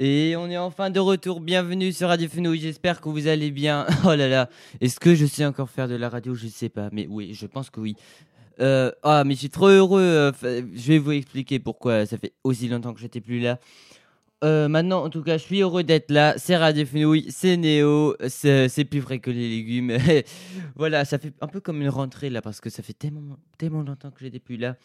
Et on est enfin de retour. Bienvenue sur Radio Fenouille. J'espère que vous allez bien. Oh là là. Est-ce que je sais encore faire de la radio? Je sais pas. Mais oui, je pense que oui. Euh, ah, mais je suis trop heureux. euh, je vais vous expliquer pourquoi ça fait aussi longtemps que j'étais plus là. Euh, maintenant, en tout cas, je suis heureux d'être là. C'est Radio Fenouille, c'est Néo, c'est c'est plus vrai que les légumes. voilà, ça fait un peu comme une rentrée là parce que ça fait tellement, tellement longtemps que j'étais plus là.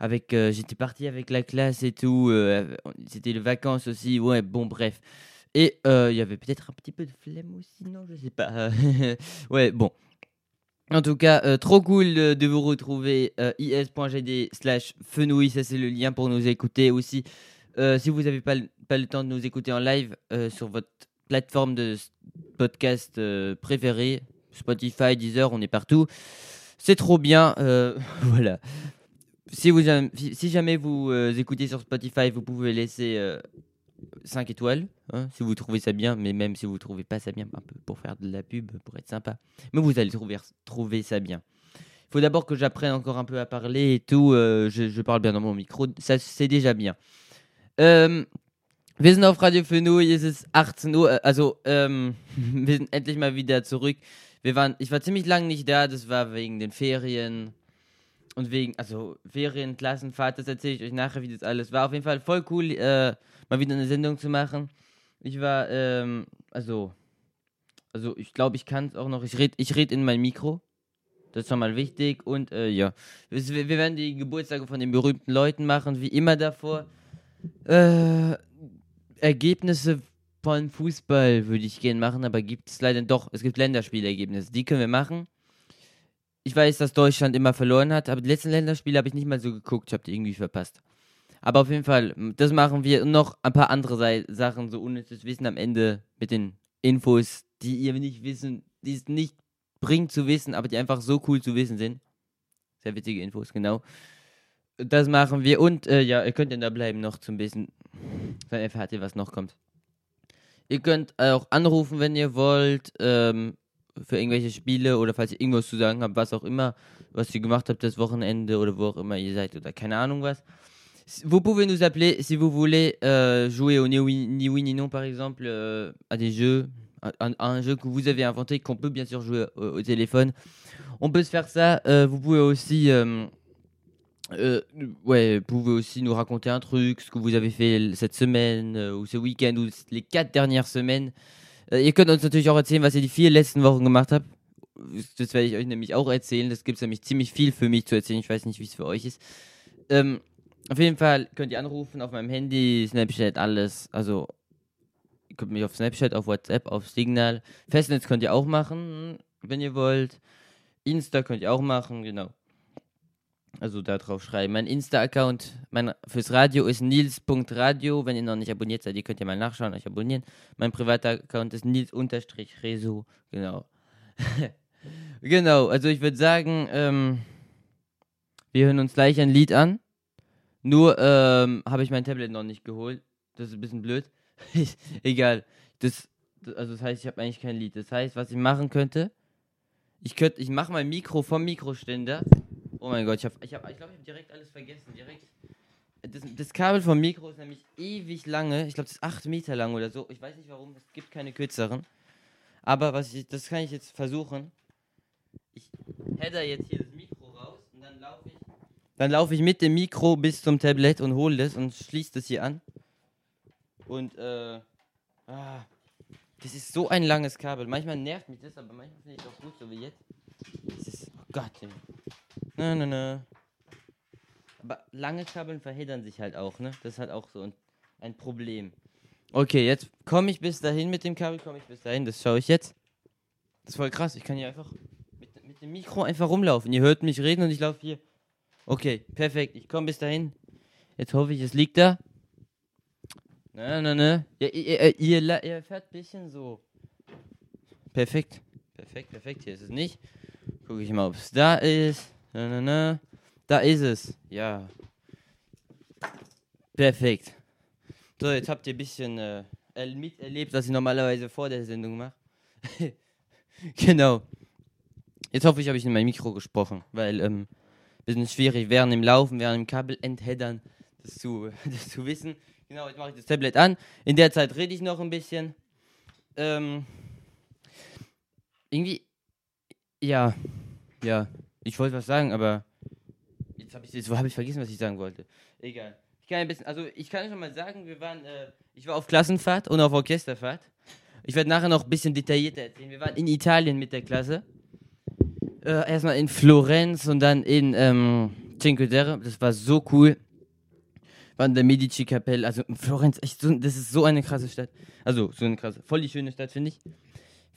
Avec, euh, j'étais parti avec la classe et tout. euh, C'était les vacances aussi. Ouais, bon, bref. Et euh, il y avait peut-être un petit peu de flemme aussi, non Je sais pas. ouais, bon. En tout cas, euh, trop cool de, vous retrouver. euh, is.gd slash fenouille, ça c'est le lien pour nous écouter aussi. Euh, si vous n'avez pas, pas le temps de nous écouter en live euh, sur votre plateforme de podcast euh, préférée, Spotify, Deezer, on est partout. C'est trop bien. euh, voilà. Si, vous, si jamais vous euh, écoutez sur Spotify, vous pouvez laisser 5 étoiles, hein, si vous trouvez ça bien, mais même si vous trouvez pas ça bien, un peu pour faire de la pub, pour être sympa. Mais vous allez trouver, trouver ça bien. Il faut d'abord que j'apprenne encore un peu à parler et tout. euh, je, parle bien dans mon micro, ça c'est déjà bien. Ähm, wir sind auf Radio Fenouille, es ist 18 Uhr, also ähm, wir sind endlich mal wieder zurück. Wir waren, ich war ziemlich lange nicht da, das war wegen den Ferien und wegen, also Ferien, Klassenfahrt, das erzähle ich euch nachher, wie das alles war. Auf jeden Fall voll cool, äh, mal wieder eine Sendung zu machen. Ich war, ähm, also, also ich glaube, ich kann es auch noch, ich rede ich red in mein Mikro. Das ist nochmal wichtig und äh, ja, wir, wir werden die Geburtstage von den berühmten Leuten machen, wie immer davor. Äh, Ergebnisse von Fußball würde ich gerne machen, aber gibt es leider doch. Es gibt Länderspielergebnisse, die können wir machen. Ich weiß, dass Deutschland immer verloren hat, aber die letzten Länderspiele habe ich nicht mal so geguckt, ich habe die irgendwie verpasst. Aber auf jeden Fall, das machen wir und noch ein paar andere Sachen, so unnützes Wissen am Ende mit den Infos, die ihr nicht wissen, die es nicht bringt zu wissen, aber die einfach so cool zu wissen sind. Sehr witzige Infos, genau. Das machen wir und äh, ja, ihr könnt ja da bleiben noch zum bisschen. Dann erfahrt ihr, was noch kommt. Ihr könnt auch anrufen, wenn ihr wollt, ähm, für irgendwelche Spiele oder falls ihr irgendwas zu sagen habt, was auch immer, was ihr gemacht habt das Wochenende oder wo auch immer ihr seid oder keine Ahnung was. Vous pouvez nous appeler si vous voulez euh, jouer au ni oui, ni oui ni non par exemple euh, à des jeux, à, à- un jeu que vous avez inventé qu'on peut bien sûr jouer au, au téléphone. On peut se faire ça. euh, vous pouvez aussi euh, euh, ouais, pouvez aussi nous raconter un truc, ce que vous avez fait cette semaine äh, ou ce week-end ou les quatre dernières semaines. Äh, ihr könnt uns natürlich auch erzählen, was ihr die vier letzten Wochen gemacht habt. Das werde ich euch nämlich auch erzählen. Das gibt es nämlich ziemlich viel für mich zu erzählen. Ich weiß nicht, wie es für euch ist. Ähm, auf jeden Fall könnt ihr anrufen auf meinem Handy, Snapchat, alles. Also, ihr könnt mich auf Snapchat, auf WhatsApp, auf Signal. Festnetz könnt ihr auch machen, wenn ihr wollt. Insta könnt ihr auch machen, genau. Also da drauf schreiben. Mein Insta-Account fürs Radio ist nils.radio. Wenn ihr noch nicht abonniert seid, ihr könnt ja mal nachschauen, euch abonnieren. Mein privater Account ist nils-reso. Genau. genau, also ich würde sagen, ähm, wir hören uns gleich ein Lied an. Nur ähm, habe ich mein Tablet noch nicht geholt. Das ist ein bisschen blöd. Egal. Das, das- also das heißt, ich habe eigentlich kein Lied. Das heißt, was ich machen könnte, ich könnte, ich mache mein Mikro vom Mikroständer. Oh mein Gott, ich habe, ich habe, ich glaube, ich habe direkt alles vergessen. Direkt. Das, das Kabel vom Mikro ist nämlich ewig lange. Ich glaube, das ist 8 Meter lang oder so. Ich weiß nicht warum. Es gibt keine kürzeren. Aber was ich, das kann ich jetzt versuchen. Ich header jetzt hier das Mikro raus und dann laufe ich. Dann laufe ich mit dem Mikro bis zum Tablet und hole das und schließe das hier an. Und äh, ah, das ist so ein langes Kabel. Manchmal nervt mich das, aber manchmal finde ich es auch gut, so wie jetzt. Das ist, oh Gott, ey. Na, na, na. Aber lange Kabeln verheddern sich halt auch, ne? Das ist halt auch so ein, ein Problem. Okay, jetzt komme ich bis dahin mit dem Kabel, komme ich bis dahin, das schaue ich jetzt. Das ist voll krass, ich kann hier einfach mit, mit dem Mikro einfach rumlaufen. Ihr hört mich reden und ich laufe hier. Okay, perfekt, ich komme bis dahin. Jetzt hoffe ich, es liegt da. Na, na, na. Ja, ihr, ihr, ihr, la- ihr fährt ein bisschen so. Perfekt, perfekt, perfekt, hier ist es nicht. Gucke ich mal, ob es da ist. Na, na, na. Da ist es. Ja. Perfekt. So, jetzt habt ihr ein bisschen äh, er- miterlebt, was ich normalerweise vor der Sendung mache. genau. Jetzt hoffe ich, habe ich in mein Mikro gesprochen, weil ähm, bisschen schwierig während dem Laufen, während dem Kabel entheddern. das zu, das zu wissen. Genau, jetzt mache ich das Tablet an. In der Zeit rede ich noch ein bisschen. Ähm, irgendwie, ja, ja, ich wollte was sagen, aber jetzt habe ich, hab ich vergessen, was ich sagen wollte. Egal. Ich kann ein bisschen, also ich kann schon mal sagen, wir waren, äh, ich war auf Klassenfahrt und auf Orchesterfahrt. Ich werde nachher noch ein bisschen detaillierter erzählen. Wir waren in Italien mit der Klasse. Äh, erstmal in Florenz und dann in ähm, Cinque Terre. Das war so cool. War in der Medici-Kapelle. Also Florenz, echt so, das ist so eine krasse Stadt. Also so eine krasse, voll die schöne Stadt, finde ich.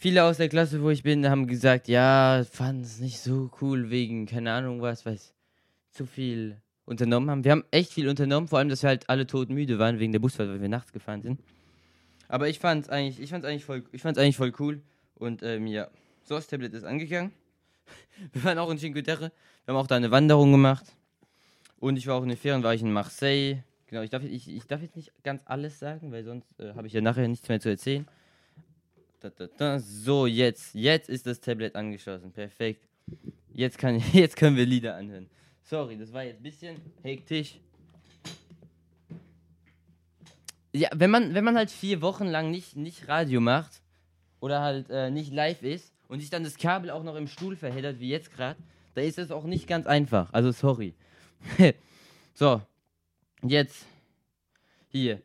Viele aus der Klasse, wo ich bin, haben gesagt, ja, fanden es nicht so cool wegen, keine Ahnung was, weiß, zu viel unternommen haben. Wir haben echt viel unternommen, vor allem, dass wir halt alle todmüde waren wegen der Busfahrt, weil wir nachts gefahren sind. Aber ich fand's eigentlich, ich fand's eigentlich voll, ich fand's eigentlich voll cool. Und ähm, ja, so das Tablet ist angegangen. Wir waren auch in Cinque Terre. Wir haben auch da eine Wanderung gemacht. Und ich war auch in den Ferien, war ich in Marseille. Genau, ich darf, ich, ich darf jetzt nicht ganz alles sagen, weil sonst äh, habe ich ja nachher nichts mehr zu erzählen. Da, da, da. So, jetzt, jetzt ist das Tablet angeschlossen. Perfekt. Jetzt, kann, jetzt können wir Lieder anhören. Sorry, das war jetzt ein bisschen hektisch. Ja, wenn man, wenn man halt vier Wochen lang nicht, nicht Radio macht oder halt äh, nicht live ist und sich dann das Kabel auch noch im Stuhl verheddert, wie jetzt gerade, da ist es auch nicht ganz einfach. Also sorry. so, jetzt hier.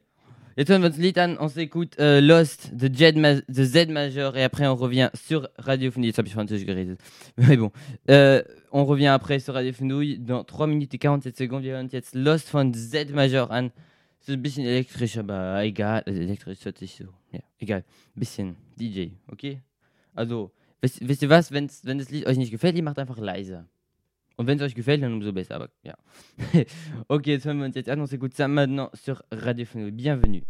On s'écoute euh, Lost de, Z majeur et après on revient sur Radio Fenouil. Jetzt habe ich Französisch geredet. Mais bon, euh, on revient après sur Radio Fenouil dans 3 minutes et 47 Sekunden. Wir hören jetzt Lost von Z majeur an. Bisschen elektrisch, egal. Elektrisch hört sich so. Ja, egal. Bisschen DJ, okay? Also, wisst, ihr was? Wenn das Lied euch nicht gefällt, ihr macht einfach. Und wenn es euch gefällt, dann umso besser. Aber ja. ok, jetzt hören wir uns jetzt an. On s'écoute ça maintenant sur Radio Fenouil. Bienvenue.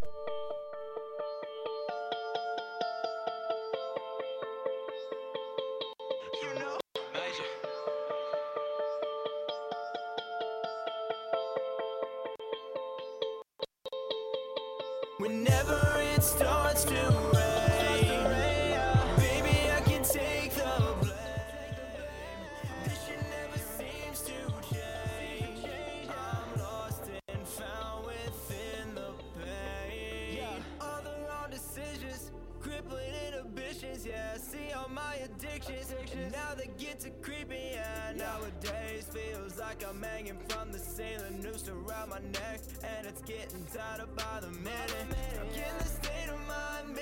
Now they get to. Yeah, nowadays feels like I'm hanging from the ceiling, noose around my neck, and it's getting tighter by the minute. I'm in the state of mind,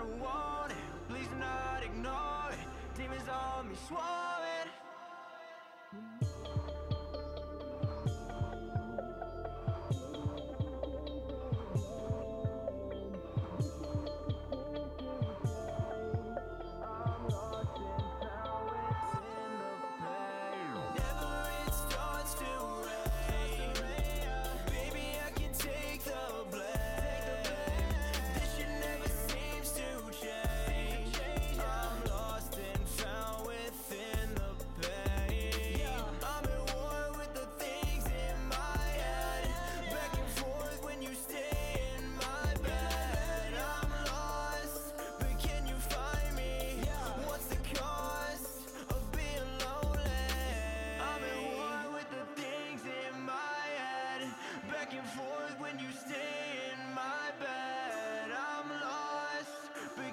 not a warning, please do not ignore it. Demons on me swarming.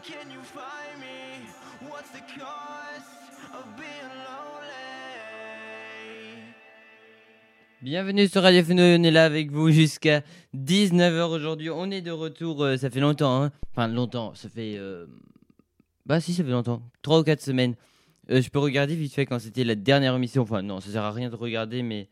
Can you find me? What's the cost of being lonely? Bienvenue sur Radio Feno, on est là avec vous jusqu'à 19h aujourd'hui. On est de retour, euh, ça fait longtemps, hein. enfin longtemps, ça fait... euh, Bah si, ça fait longtemps, 3 ou 4 semaines. Euh, je peux regarder vite fait quand c'était la dernière émission, enfin non, ça sert à rien de regarder, mais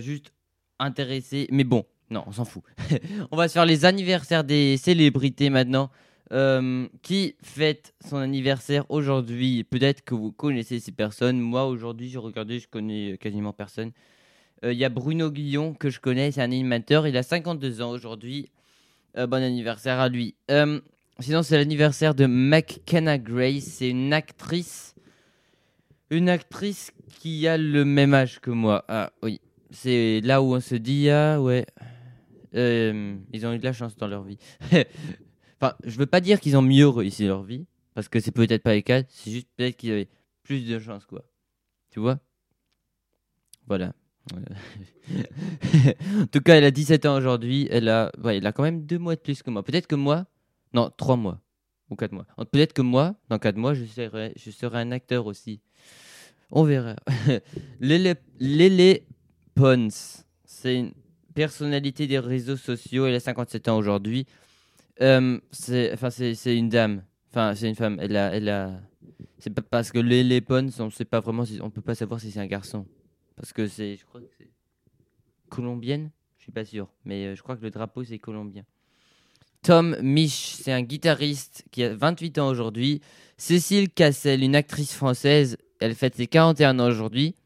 juste intéressé. Mais bon, non, on s'en fout. on va se faire les anniversaires des célébrités maintenant. Euh, qui fête son anniversaire aujourd'hui? Peut-être que vous connaissez ces personnes. Moi aujourd'hui, j'ai regardé, je connais quasiment personne. Euh, Il y a Bruno Guillon que je connais, c'est un animateur. Il a 52 ans aujourd'hui. Euh, bon anniversaire à lui. Sinon, c'est l'anniversaire de McKenna Grace. C'est une actrice. Une actrice qui a le même âge que moi. Ah oui. C'est là où on se dit, ah ouais. Ils ont eu de la chance dans leur vie. enfin, je veux pas dire qu'ils ont mieux réussi leur vie. Parce que c'est peut-être pas le cas. C'est juste peut-être qu'ils avaient plus de chance, quoi. Tu vois? Voilà. en tout cas, elle a 17 ans aujourd'hui. Elle a, ouais, elle a quand même deux mois de plus que moi. Peut-être que moi, non, trois mois ou quatre mois. Peut-être que moi, dans quatre mois, je serai, je serai un acteur aussi. On verra. Lele, Lele Pons, c'est une personnalité des réseaux sociaux. Elle a 57 ans aujourd'hui. Euh, c'est, une dame. Enfin, c'est une femme. Elle a, elle a. C'est pas parce que Lele Pons, on sait pas vraiment si, on peut pas savoir si c'est un garçon. Parce que c'est, je crois que c'est colombienne. Je suis pas sûr, mais euh, je crois que le drapeau c'est colombien. Tom Mich, c'est un guitariste qui a 28 ans aujourd'hui. Cécile Cassel, une actrice française, elle fête ses 41 ans aujourd'hui.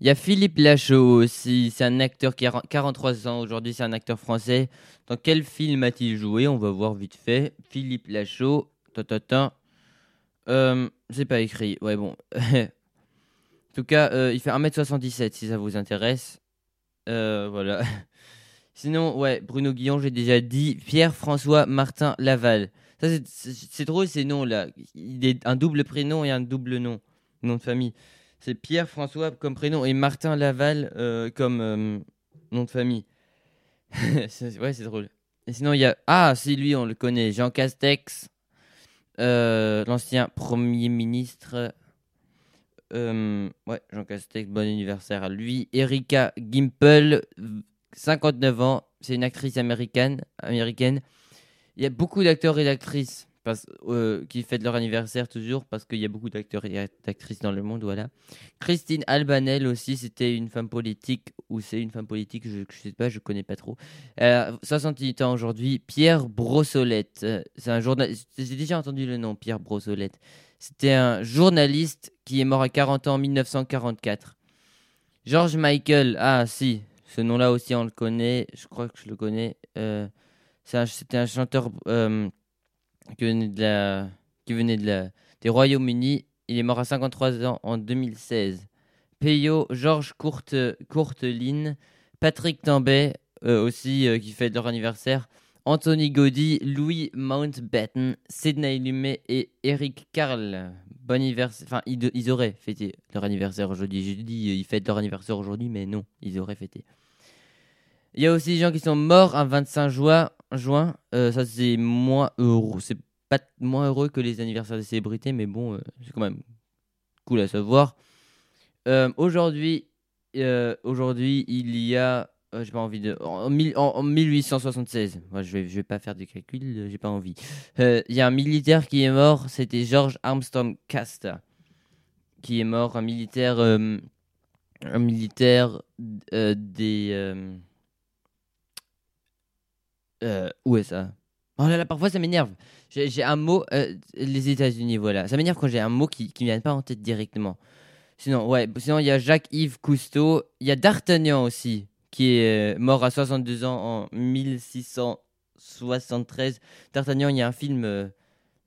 Il y a Philippe Lachaud aussi, c'est un acteur qui a 43 ans aujourd'hui, c'est un acteur français. Dans quel film a-t-il joué? On va voir vite fait. Philippe Lachaud, ta, ta, ta. Euh, c'est pas écrit, ouais bon. en tout cas, euh, il fait 1m77 si ça vous intéresse. Euh, voilà. Sinon, ouais, Bruno Guillon, j'ai déjà dit. Pierre-François Martin Laval. Ça, c'est drôle ces noms-là. Il est un double prénom et un double nom. Nom de famille. C'est Pierre-François comme prénom et Martin Laval euh, comme euh, nom de famille. Ouais, c'est drôle. Et sinon, il y a. Ah, c'est lui, on le connaît. Jean Castex, euh, l'ancien Premier ministre. Ouais, Jean Castex, bon anniversaire à lui. Erika Gimple, 59 ans, c'est une actrice américaine. américaine. Il y a beaucoup d'acteurs et d'actrices euh, qui fêtent leur anniversaire toujours parce qu'il y a beaucoup d'acteurs et d'actrices dans le monde. Voilà. Christine Albanel aussi, c'était une femme politique ou c'est une femme politique, je ne sais pas, je connais pas trop. Elle a 68 ans aujourd'hui. Pierre Brossolette, euh, c'est un journaliste. J'ai déjà entendu le nom, Pierre Brossolette. C'était un journaliste qui est mort à 40 ans en 1944. George Michael, ah si, ce nom-là aussi on le connaît, je crois que je le connais. Euh, C'était un, chanteur euh, qui venait, de la, qui venait de la, des Royaumes-Unis. Il est mort à 53 ans en 2016. Peyo, Georges Courte, Courteline, Patrick Tambay euh, aussi euh, qui fête leur anniversaire. Anthony Gaudy, Louis Mountbatten, Sidney Lumet et Eric Carl. Bon anniversaire. Enfin, ils, ils auraient fêté leur anniversaire aujourd'hui. J'ai dit euh, ils fêtent leur anniversaire aujourd'hui, mais non, ils auraient fêté. Il y a aussi des gens qui sont morts un 25 juin. juin. Euh, ça, c'est moins heureux. C'est pas moins heureux que les anniversaires des célébrités, mais bon, euh, c'est quand même cool à savoir. Euh, aujourd'hui, aujourd'hui, il y a. j'ai pas envie de. En, mille- en- en 1876. Moi, je vais, je vais pas faire de calcul, j'ai pas envie. Il y a un militaire qui est mort, c'était George Armstrong Custer. Qui est mort, un militaire. un militaire des. Euh, où est ça Oh là là, parfois ça m'énerve. J'ai un mot. euh, les États-Unis, voilà. Ça m'énerve quand j'ai un mot qui me vient pas en tête directement. Sinon, ouais. Sinon, il y a Jacques-Yves Cousteau. Il y a D'Artagnan aussi, qui est euh, mort à 62 ans en 1673. D'Artagnan, il y a un film,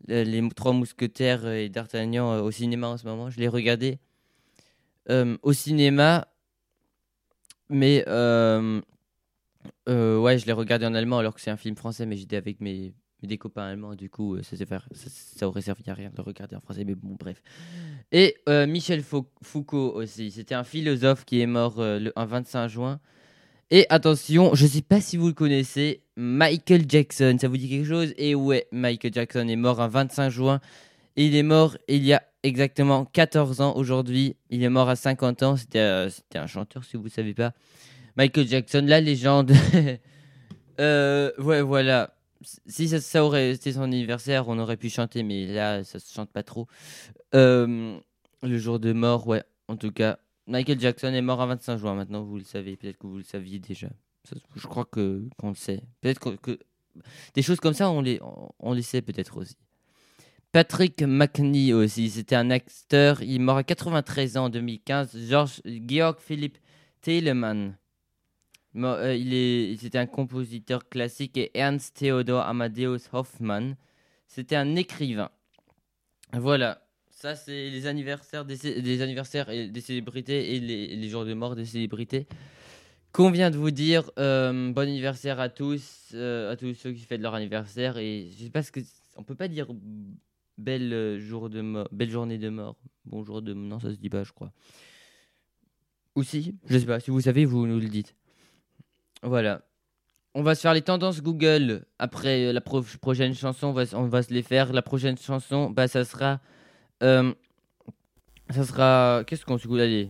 Les Trois Mousquetaires et D'Artagnan au cinéma en ce moment. Je l'ai regardé au cinéma, mais euh, ouais, je l'ai regardé en allemand alors que c'est un film français, mais j'étais avec mes, des copains allemands, du coup, euh, ça, ça, aurait servi à rien de le regarder en français, mais bon, bref. Et euh, Michel Fou- Foucault aussi, c'était un philosophe qui est mort le, un 25 juin. Et attention, je sais pas si vous le connaissez, Michael Jackson, ça vous dit quelque chose? Et ouais, Michael Jackson est mort un 25 juin. Il est mort il y a exactement 14 ans aujourd'hui. Il est mort à 50 ans. C'était c'était un chanteur, si vous ne savez pas. Michael Jackson, la légende. Euh, ouais, voilà. Si ça, aurait été son anniversaire, on aurait pu chanter, mais là, ça se chante pas trop. Euh, le jour de mort, ouais, en tout cas. Michael Jackson est mort à 25 juin, maintenant vous le savez, peut-être que vous le saviez déjà. Je crois que qu'on le sait. Peut-être que, des choses comme ça, on les, on, les sait peut-être aussi. Patrick McNee aussi, c'était un acteur, il est mort à 93 ans en 2015. George Georg Philipp Telemann. Euh, il est, c'était un compositeur classique et Ernst Theodor Amadeus Hoffmann, c'était un écrivain. Voilà, ça c'est les anniversaires des, anniversaires et des célébrités et les, jours de mort des célébrités. Qu'on vient de vous dire, euh, bon anniversaire à tous, euh, à tous ceux qui fêtent leur anniversaire et je sais pas ce que on peut pas dire belle jour de mort, belle journée de mort, bonjour de non ça se dit pas je crois. Ou si, je sais pas, si vous savez vous nous le dites. Voilà. On va se faire les tendances Google après euh, la pro- prochaine chanson. On va, se les faire. La prochaine chanson, bah, ça sera. euh, ça sera. Qu'est-ce qu'on s'écoute Allez?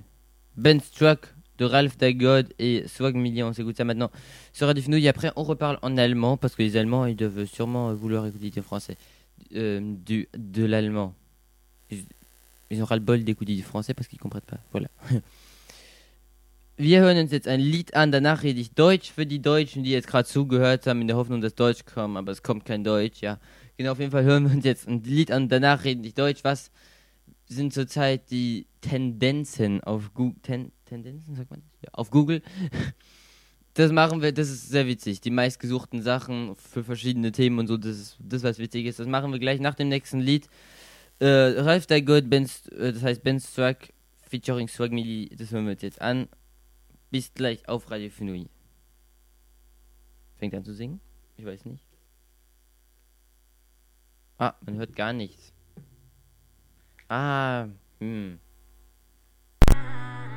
Ben Struck de Ralph Dagod et Swag Million. On s'écoute ça maintenant sur Radio Fenouille. Après, on reparle en allemand parce que les Allemands, ils doivent sûrement vouloir écouter du français. Euh, du, de l'allemand. Ils, ils auront le bol d'écouter du français parce qu'ils comprennent pas. Voilà. Wir hören uns jetzt ein Lied an, danach rede ich Deutsch für die Deutschen, die jetzt gerade zugehört haben, in der Hoffnung, dass Deutsch kommt, aber es kommt kein Deutsch, ja. Genau, auf jeden Fall hören wir uns jetzt ein Lied an, danach rede ich Deutsch. Was sind zurzeit die Tendenzen auf Google? Ten Tendenzen, sagt man? Ja, auf Google. Das machen wir, das ist sehr witzig. Die meistgesuchten Sachen für verschiedene Themen und so, das ist das, was witzig ist. Das machen wir gleich nach dem nächsten Lied. Äh, Ralf Dagod, Ben, äh, das heißt Ben Struck, featuring Swag Milli, das hören wir uns jetzt an. Bis gleich auf Radio Fenouille. Fängt an zu singen? Ich weiß nicht. Ah, man hört gar nichts. Ah, hm.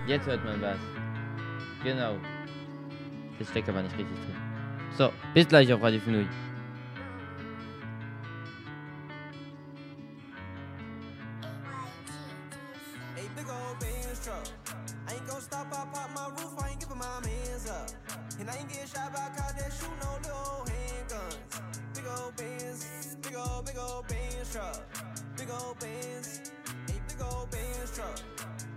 Jetzt hört man was. Genau. Das steckt aber nicht richtig drin. So, bis gleich auf Radio Fenouille. Truck. Big old Benz, a big old Benz truck.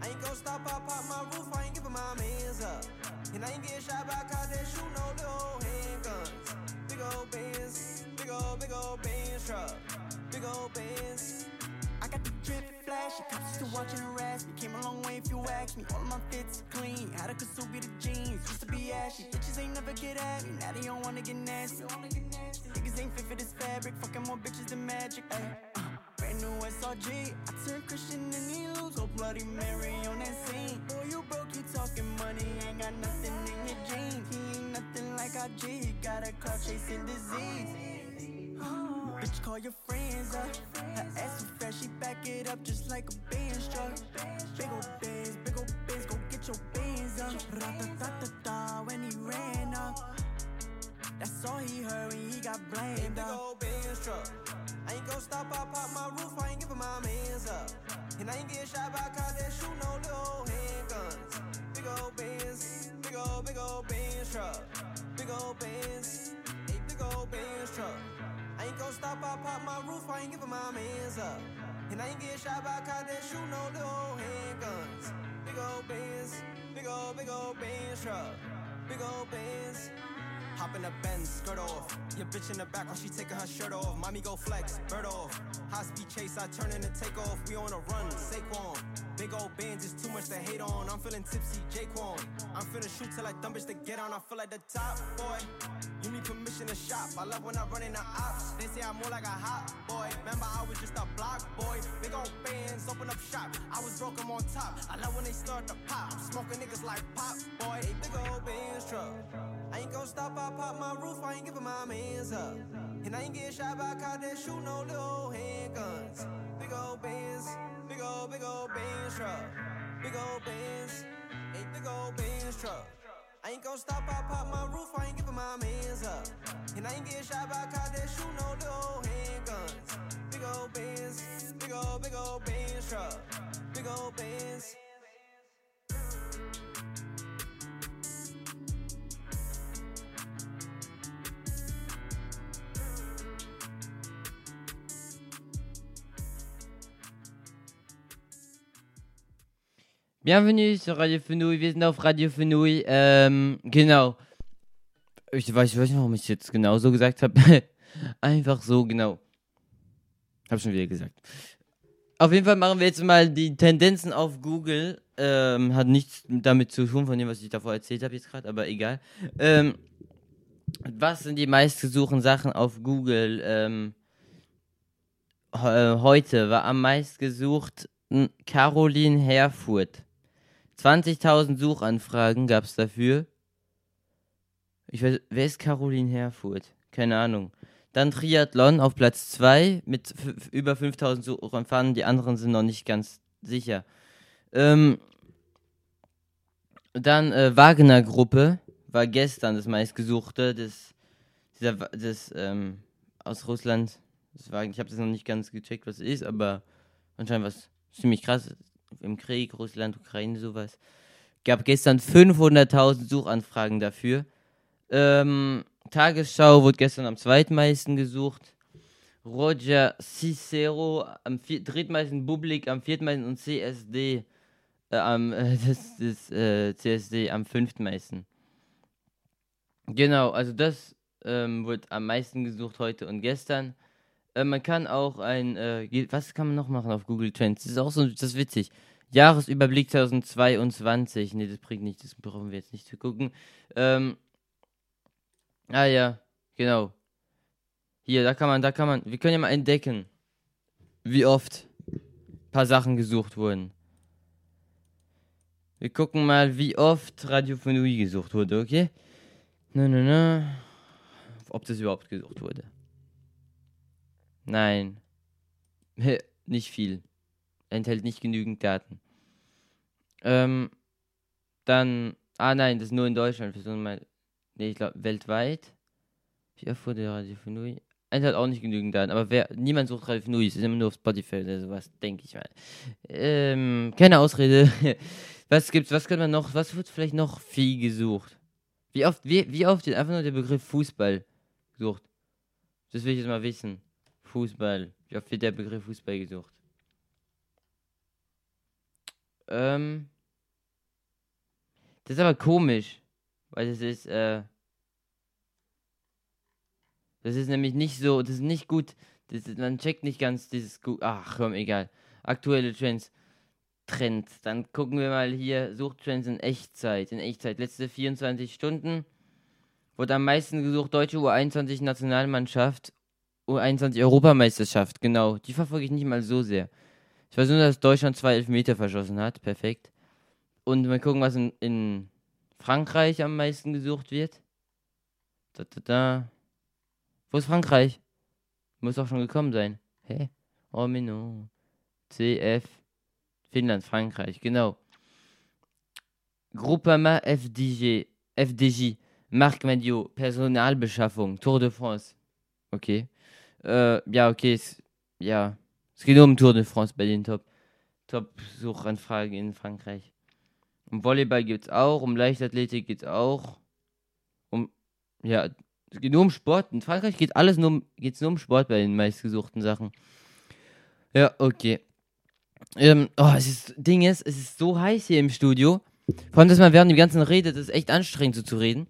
I ain't gon' stop, I pop my roof, I ain't giving my mans up. And I ain't getting shot by a cop that shoot no little handguns. Big old Benz, big old, big old Benz truck. Big old Benz. I got the drip flashy, cops still watching harass me. Came a long way you ask me. All of my fits clean. Had a Kasubi the jeans, used to be ashy. Bitches ain't never get at me, now they don't wanna get nasty. Niggas ain't fit for this fabric, fucking more bitches than magic. Ay, uh, brand new SRG, I turned Christian and he lose. Oh, Bloody Mary on that scene. Boy, you broke, you talking money, ain't got nothing in your jeans. He ain't nothing like IG, got a car chasing disease. Bitch, call your friends up. Her ass too fast, she back it up just like a Benz truck. Big ol' Benz, big ol' Benz, go get your Benz up. Ra-ta-ta-ta-ta when he ran up. That's all he heard when he got blamed up. Big ol' Benz truck. I ain't gon' stop, I pop my roof, I ain't giving my mans up. And I ain't getting shot by a cop that shoot no little handguns. Big ol' Benz, big ol' big ol' Benz truck. Big ol' Benz, a big ol' Benz truck. I ain't gon' stop, I pop my roof, I ain't giving my mans up. And I ain't getting shot by a cop that shoot no little handguns. Big ol' Benz, big ol' big ol' Benz truck. Big ol' Benz. Hop in the Benz, skirt off. Your bitch in the back while she taking her shirt off. Mommy go flex, bird off. High speed chase, I turn in and take off. We on a run, Saquon. Big old bands is too much to hate on. I'm feeling tipsy, Jaquan. I'm finna shoot till I dumb bitch to get on. I feel like the top boy. You need permission to shop. I love when I run in the ops. They say I'm more like a hot boy. Remember, I was just a block boy. Big old bands, open up shop. I was broke, I'm on top. I love when they start to pop. Smoking niggas like pop boy. Big old bands truck. I ain't gon' stop, I pop my roof, I ain't giving my mans up. And I ain't getting shot by a cop that shoot no little handguns. Big old bands, big old, big old bands truck. Big old bands, a big old bands truck. I ain't ain't gon' stop, I pop my roof, I ain't giving my mans up. And I ain't getting shot by cops that shoot no little handguns. Big old Benz, big old, big old Benz truck, big old Benz. Bienvenue sur Radio Fenouil, wir sind auf Radio Fenouil. Ähm, genau. Ich weiß, ich weiß nicht, warum ich jetzt genau so gesagt habe. Einfach so, genau. Hab schon wieder gesagt. Auf jeden Fall machen wir jetzt mal die Tendenzen auf Google. Ähm, hat nichts damit zu tun, von dem, was ich davor erzählt habe jetzt gerade, aber egal. Ähm, was sind die meistgesuchten Sachen auf Google? Ähm, äh, heute war am meistgesucht n- Caroline Herfurth. 20.000 Suchanfragen gab es dafür. Ich weiß, wer ist Caroline Herfurth? Keine Ahnung. Dann Triathlon auf Platz 2 mit über 5000 Suchanfragen. Die anderen sind noch nicht ganz sicher. Ähm, dann äh, Wagner Gruppe war gestern das meistgesuchte. Das, dieser, das ähm, aus Russland. Das war, ich habe das noch nicht ganz gecheckt, was es ist, aber anscheinend was ziemlich krass. Im Krieg, Russland, Ukraine, sowas. Gab gestern 500.000 Suchanfragen dafür. Ähm, Tagesschau wurde gestern am zweitmeisten gesucht. Roger Cicero am vier, drittmeisten, Bublik am viertmeisten und CSD äh, am äh, das, das äh, CSD am fünftmeisten. Genau, also das ähm, wird am meisten gesucht heute und gestern. Äh, man kann auch ein, äh, was kann man noch machen auf Google Trends? Das ist auch so, das ist witzig. Jahresüberblick 2022. Ne, das bringt nichts, das brauchen wir jetzt nicht zu gucken. Ähm, ah ja, genau. Hier, da kann man, da kann man, wir können ja mal entdecken, wie oft ein paar Sachen gesucht wurden. Wir gucken mal, wie oft Radiophonie gesucht wurde, okay? Na, na, na. Ob das überhaupt gesucht wurde. Nein. nicht viel. Enthält nicht genügend Daten. Ähm, dann. Ah nein, das ist nur in Deutschland. Nee, ich glaube weltweit. Oft wurde Radiophonie? Enthält auch nicht genügend Daten. Aber wer. Niemand sucht Radiophonie. Es ist immer nur auf Spotify oder sowas, denke ich mal. Ähm, keine Ausrede. was gibt's? Was kann man noch? Was wird vielleicht noch viel gesucht? Wie oft, wie, wie oft wird einfach nur der Begriff Fußball gesucht? Das will ich jetzt mal wissen. Fußball. Wie oft wird der Begriff Fußball gesucht? Ähm. Das ist aber komisch. Weil das ist, äh. Das ist nämlich nicht so, das ist nicht gut. Das ist, man checkt nicht ganz dieses gut. Ach komm, egal. Aktuelle Trends. Trends. Dann gucken wir mal hier. Suchtrends in Echtzeit. In Echtzeit. Letzte 24 Stunden. Wurde am meisten gesucht deutsche U21 Nationalmannschaft. U21 Europameisterschaft. Genau. Die verfolge ich nicht mal so sehr. Ich weiß nur, dass Deutschland zwei Elfmeter verschossen hat. Perfekt. Und mal gucken, was in, in Frankreich am meisten gesucht wird. Da, da, da. Wo ist Frankreich? Muss doch schon gekommen sein. Hä? Oh, Mino. CF. Finnland, Frankreich, genau. Groupama FDG. FDJ. Marc Madio. Personalbeschaffung. Tour de France. Okay. Äh, ja, okay. Es, ja. Es geht nur um Tour de France bei den Top. Top-Suchanfragen in Frankreich. Um Volleyball geht's auch, um Leichtathletik geht's auch. Um, ja, es geht nur um Sport. In Frankreich geht alles nur um, geht's nur um Sport bei den meistgesuchten Sachen. Ja, okay. Ähm, oh, es ist, Ding ist, es ist so heiß hier im Studio. Vor allem, dass man während dem ganzen redet, das ist echt anstrengend so zu reden.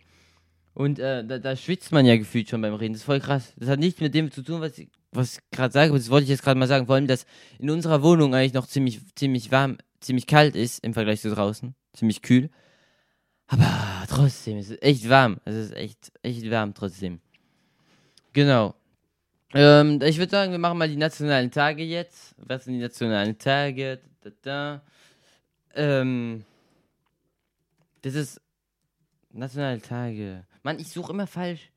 Und äh, da, da schwitzt man ja gefühlt schon beim Reden. Das ist voll krass. Das hat nichts mit dem zu tun, was ich, was gerade sage. Das wollte ich jetzt gerade mal sagen. Vor allem, dass in unserer Wohnung eigentlich noch ziemlich, ziemlich warm, ziemlich kalt ist im Vergleich zu draußen. Ziemlich kühl. Aber trotzdem, es ist echt warm. Es ist echt, echt warm trotzdem. Genau. Ähm, ich würde sagen, wir machen mal die nationalen Tage jetzt. Was sind die nationalen Tage? Da, da, da. Ähm, das ist nationale Tage. Mann, ich suche immer falsch.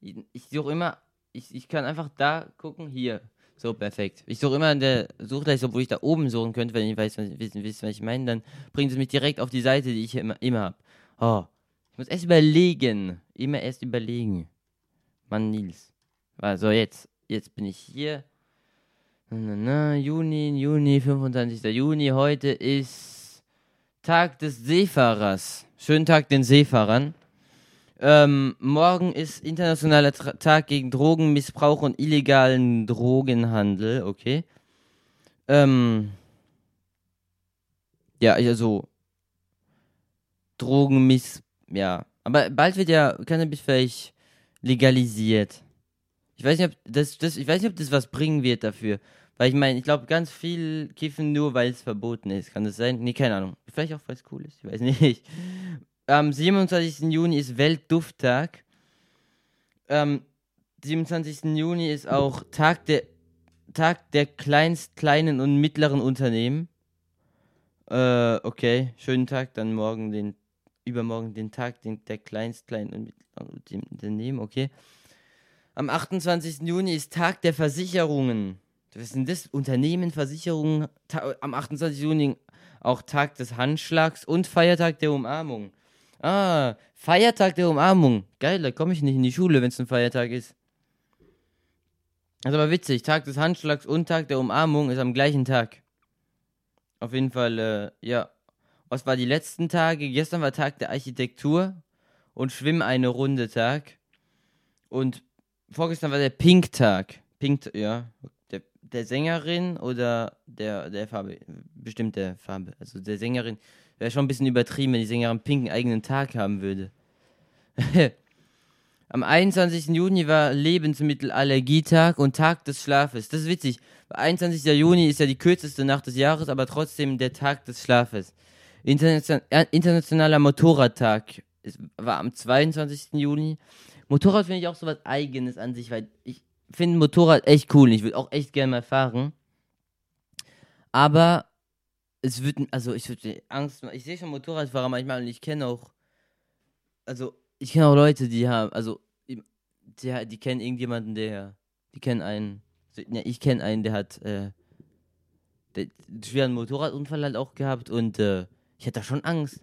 Ich, suche immer, ich, ich kann einfach da gucken, hier. So, perfekt. Ich suche immer an der Suchleiste, obwohl ich da oben suchen könnte, wenn ich weiß, was, wissen, wissen, was ich meine. Dann bringt es mich direkt auf die Seite, die ich immer, immer habe. Oh, ich muss erst überlegen. Immer erst überlegen. Mann, Nils. Also jetzt, jetzt bin ich hier. Na, na, Juni, Juni, 25. Juni. Heute ist Tag des Seefahrers. Schönen Tag den Seefahrern. Ähm, morgen ist internationaler Tra Tag gegen Drogenmissbrauch und illegalen Drogenhandel. Okay. Ähm, ja, also Drogenmiss, ja. Aber bald wird ja Cannabis vielleicht legalisiert. Ich weiß nicht, ob das, das, ich weiß nicht, ob das was bringen wird dafür. Weil ich meine, ich glaube, ganz viel kiffen nur, weil es verboten ist. Kann das sein? Nee, keine Ahnung. Vielleicht auch, weil es cool ist. Ich weiß nicht. Am 27. Juni ist Weltdufttag. Am 27. Juni ist auch Tag der, Tag der kleinst, kleinen und mittleren Unternehmen. Äh, okay. Schönen Tag. Dann morgen den, übermorgen den Tag den, der kleinst, kleinen und mittleren Unternehmen. Okay. Am 28. Juni ist Tag der Versicherungen. Was sind das? Unternehmen, Versicherungen. Ta am 28. Juni auch Tag des Handschlags und Feiertag der Umarmung. Ah, Feiertag der Umarmung. Geil, da komme ich nicht in die Schule, wenn es ein Feiertag ist. Das ist aber witzig. Tag des Handschlags und Tag der Umarmung ist am gleichen Tag. Auf jeden Fall, äh, ja. Was war die letzten Tage? Gestern war Tag der Architektur und Schwimm eine Runde Tag. Und vorgestern war der Pink-Tag. Pink, ja. Der, der Sängerin oder der, der Farbe? Bestimmt der Farbe. Also der Sängerin. Wäre schon ein bisschen übertrieben, wenn die Sängerin Pink einen eigenen Tag haben würde. Am 21. Juni war Lebensmittelallergietag und Tag des Schlafes. Das ist witzig. 21. Juni ist ja die kürzeste Nacht des Jahres, aber trotzdem der Tag des Schlafes. Äh, Internationaler Motorradtag war am 22. Juni. Motorrad finde ich auch so was Eigenes an sich, weil ich finde Motorrad echt cool. Ich würde auch echt gerne mal fahren. Aber es wird, also ich würde Angst, ich sehe schon Motorradfahrer manchmal und ich kenne auch, also ich kenne auch Leute, die haben, also die, die kennen irgendjemanden, der, die kennen einen, ja, ich kenne einen, der hat, äh, der einen schweren Motorradunfall halt auch gehabt und äh, ich hatte da schon Angst.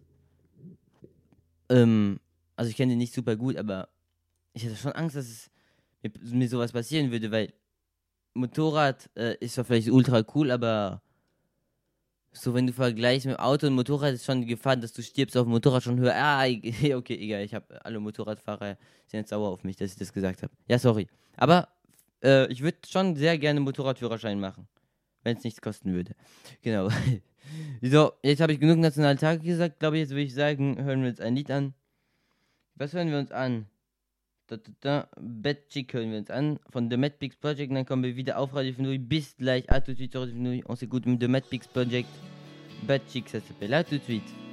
Ähm, also ich kenne den nicht super gut, aber ich hatte schon Angst, dass es mir, mir sowas passieren würde, weil Motorrad äh, ist zwar vielleicht ultra cool, aber so, wenn du vergleichst mit Auto und Motorrad, ist schon die Gefahr, dass du stirbst auf dem Motorrad schon höher. Ah, okay, egal. Ich habe alle Motorradfahrer sind jetzt sauer auf mich, dass ich das gesagt habe. Ja, sorry. Aber äh, ich würde schon sehr gerne Motorradführerschein machen, wenn es nichts kosten würde. Genau. so, jetzt habe ich genug nationale Tage gesagt. Glaube ich, jetzt würde ich sagen, hören wir uns ein Lied an. Was hören wir uns an? An von The Mad Pigs Project. Dann kommen wir wieder auf Radio Fenouille. Bis gleich. À tout de suite Radio Fenouille. On s'écoute The Mad Pigs Project. Bad Chick, ça s'appelle. À tout de suite.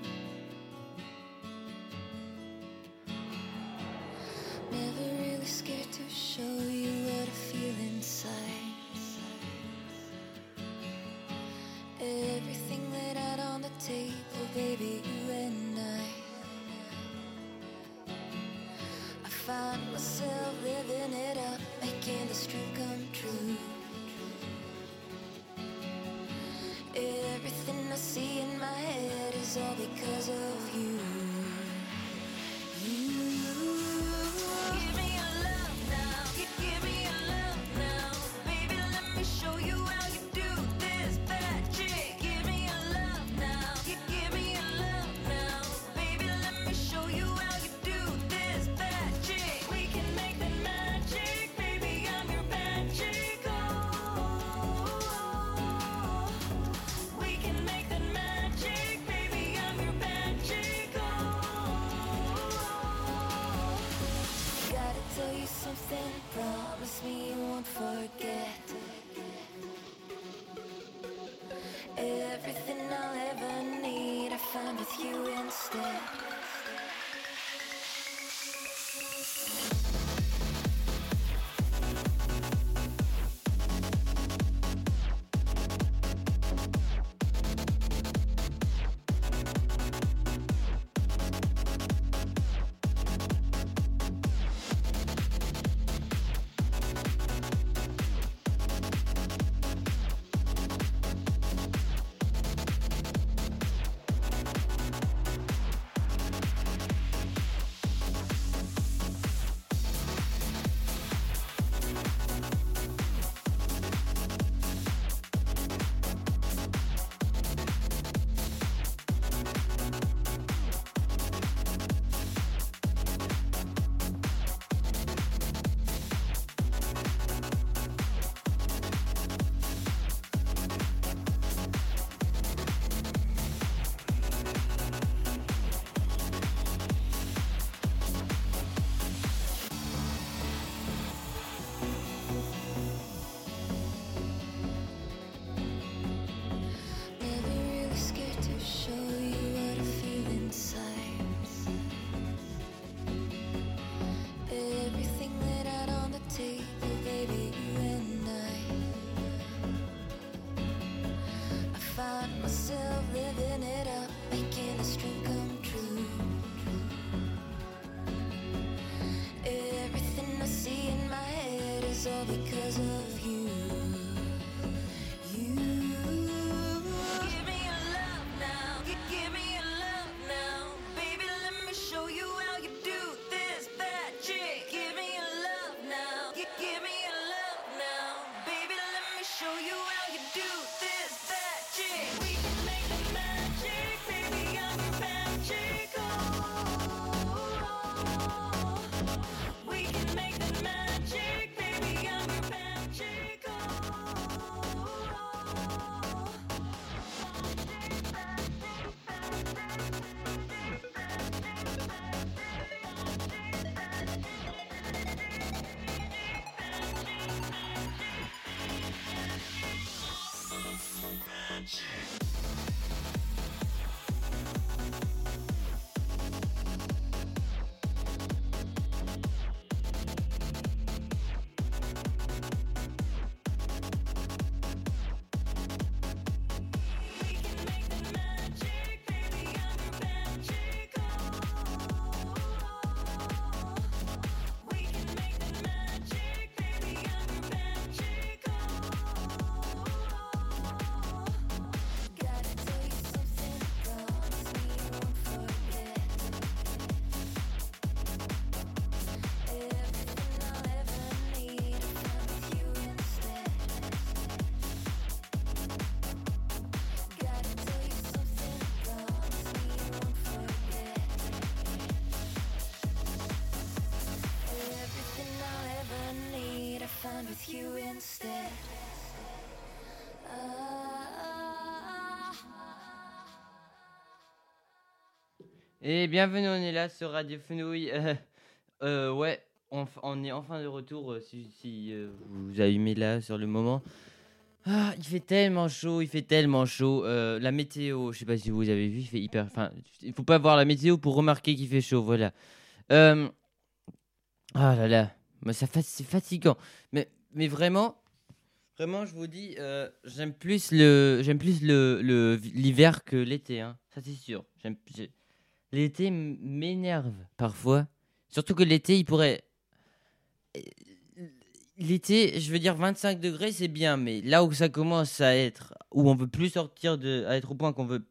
Because of Et bienvenue, on est là sur Radio Fenouille. Euh, euh, ouais, on, est enfin de retour euh, si, si, vous allumez là sur le moment. Ah, il fait tellement chaud, il fait tellement chaud. La météo, je sais pas si vous avez vu, il fait hyper. Enfin, il faut pas voir la météo pour remarquer qu'il fait chaud, voilà. Ah là là, mais ça c'est fatigant. Mais, mais vraiment, vraiment, je vous dis, euh, j'aime plus le, j'aime plus le, l'hiver que l'été, hein. Ça c'est sûr. L'été m'énerve parfois. Surtout que l'été, il pourrait. Euh, L'été, je veux dire 25 degrés, c'est bien, mais là où ça commence à être, où on veut plus sortir de, à être au point qu'on veut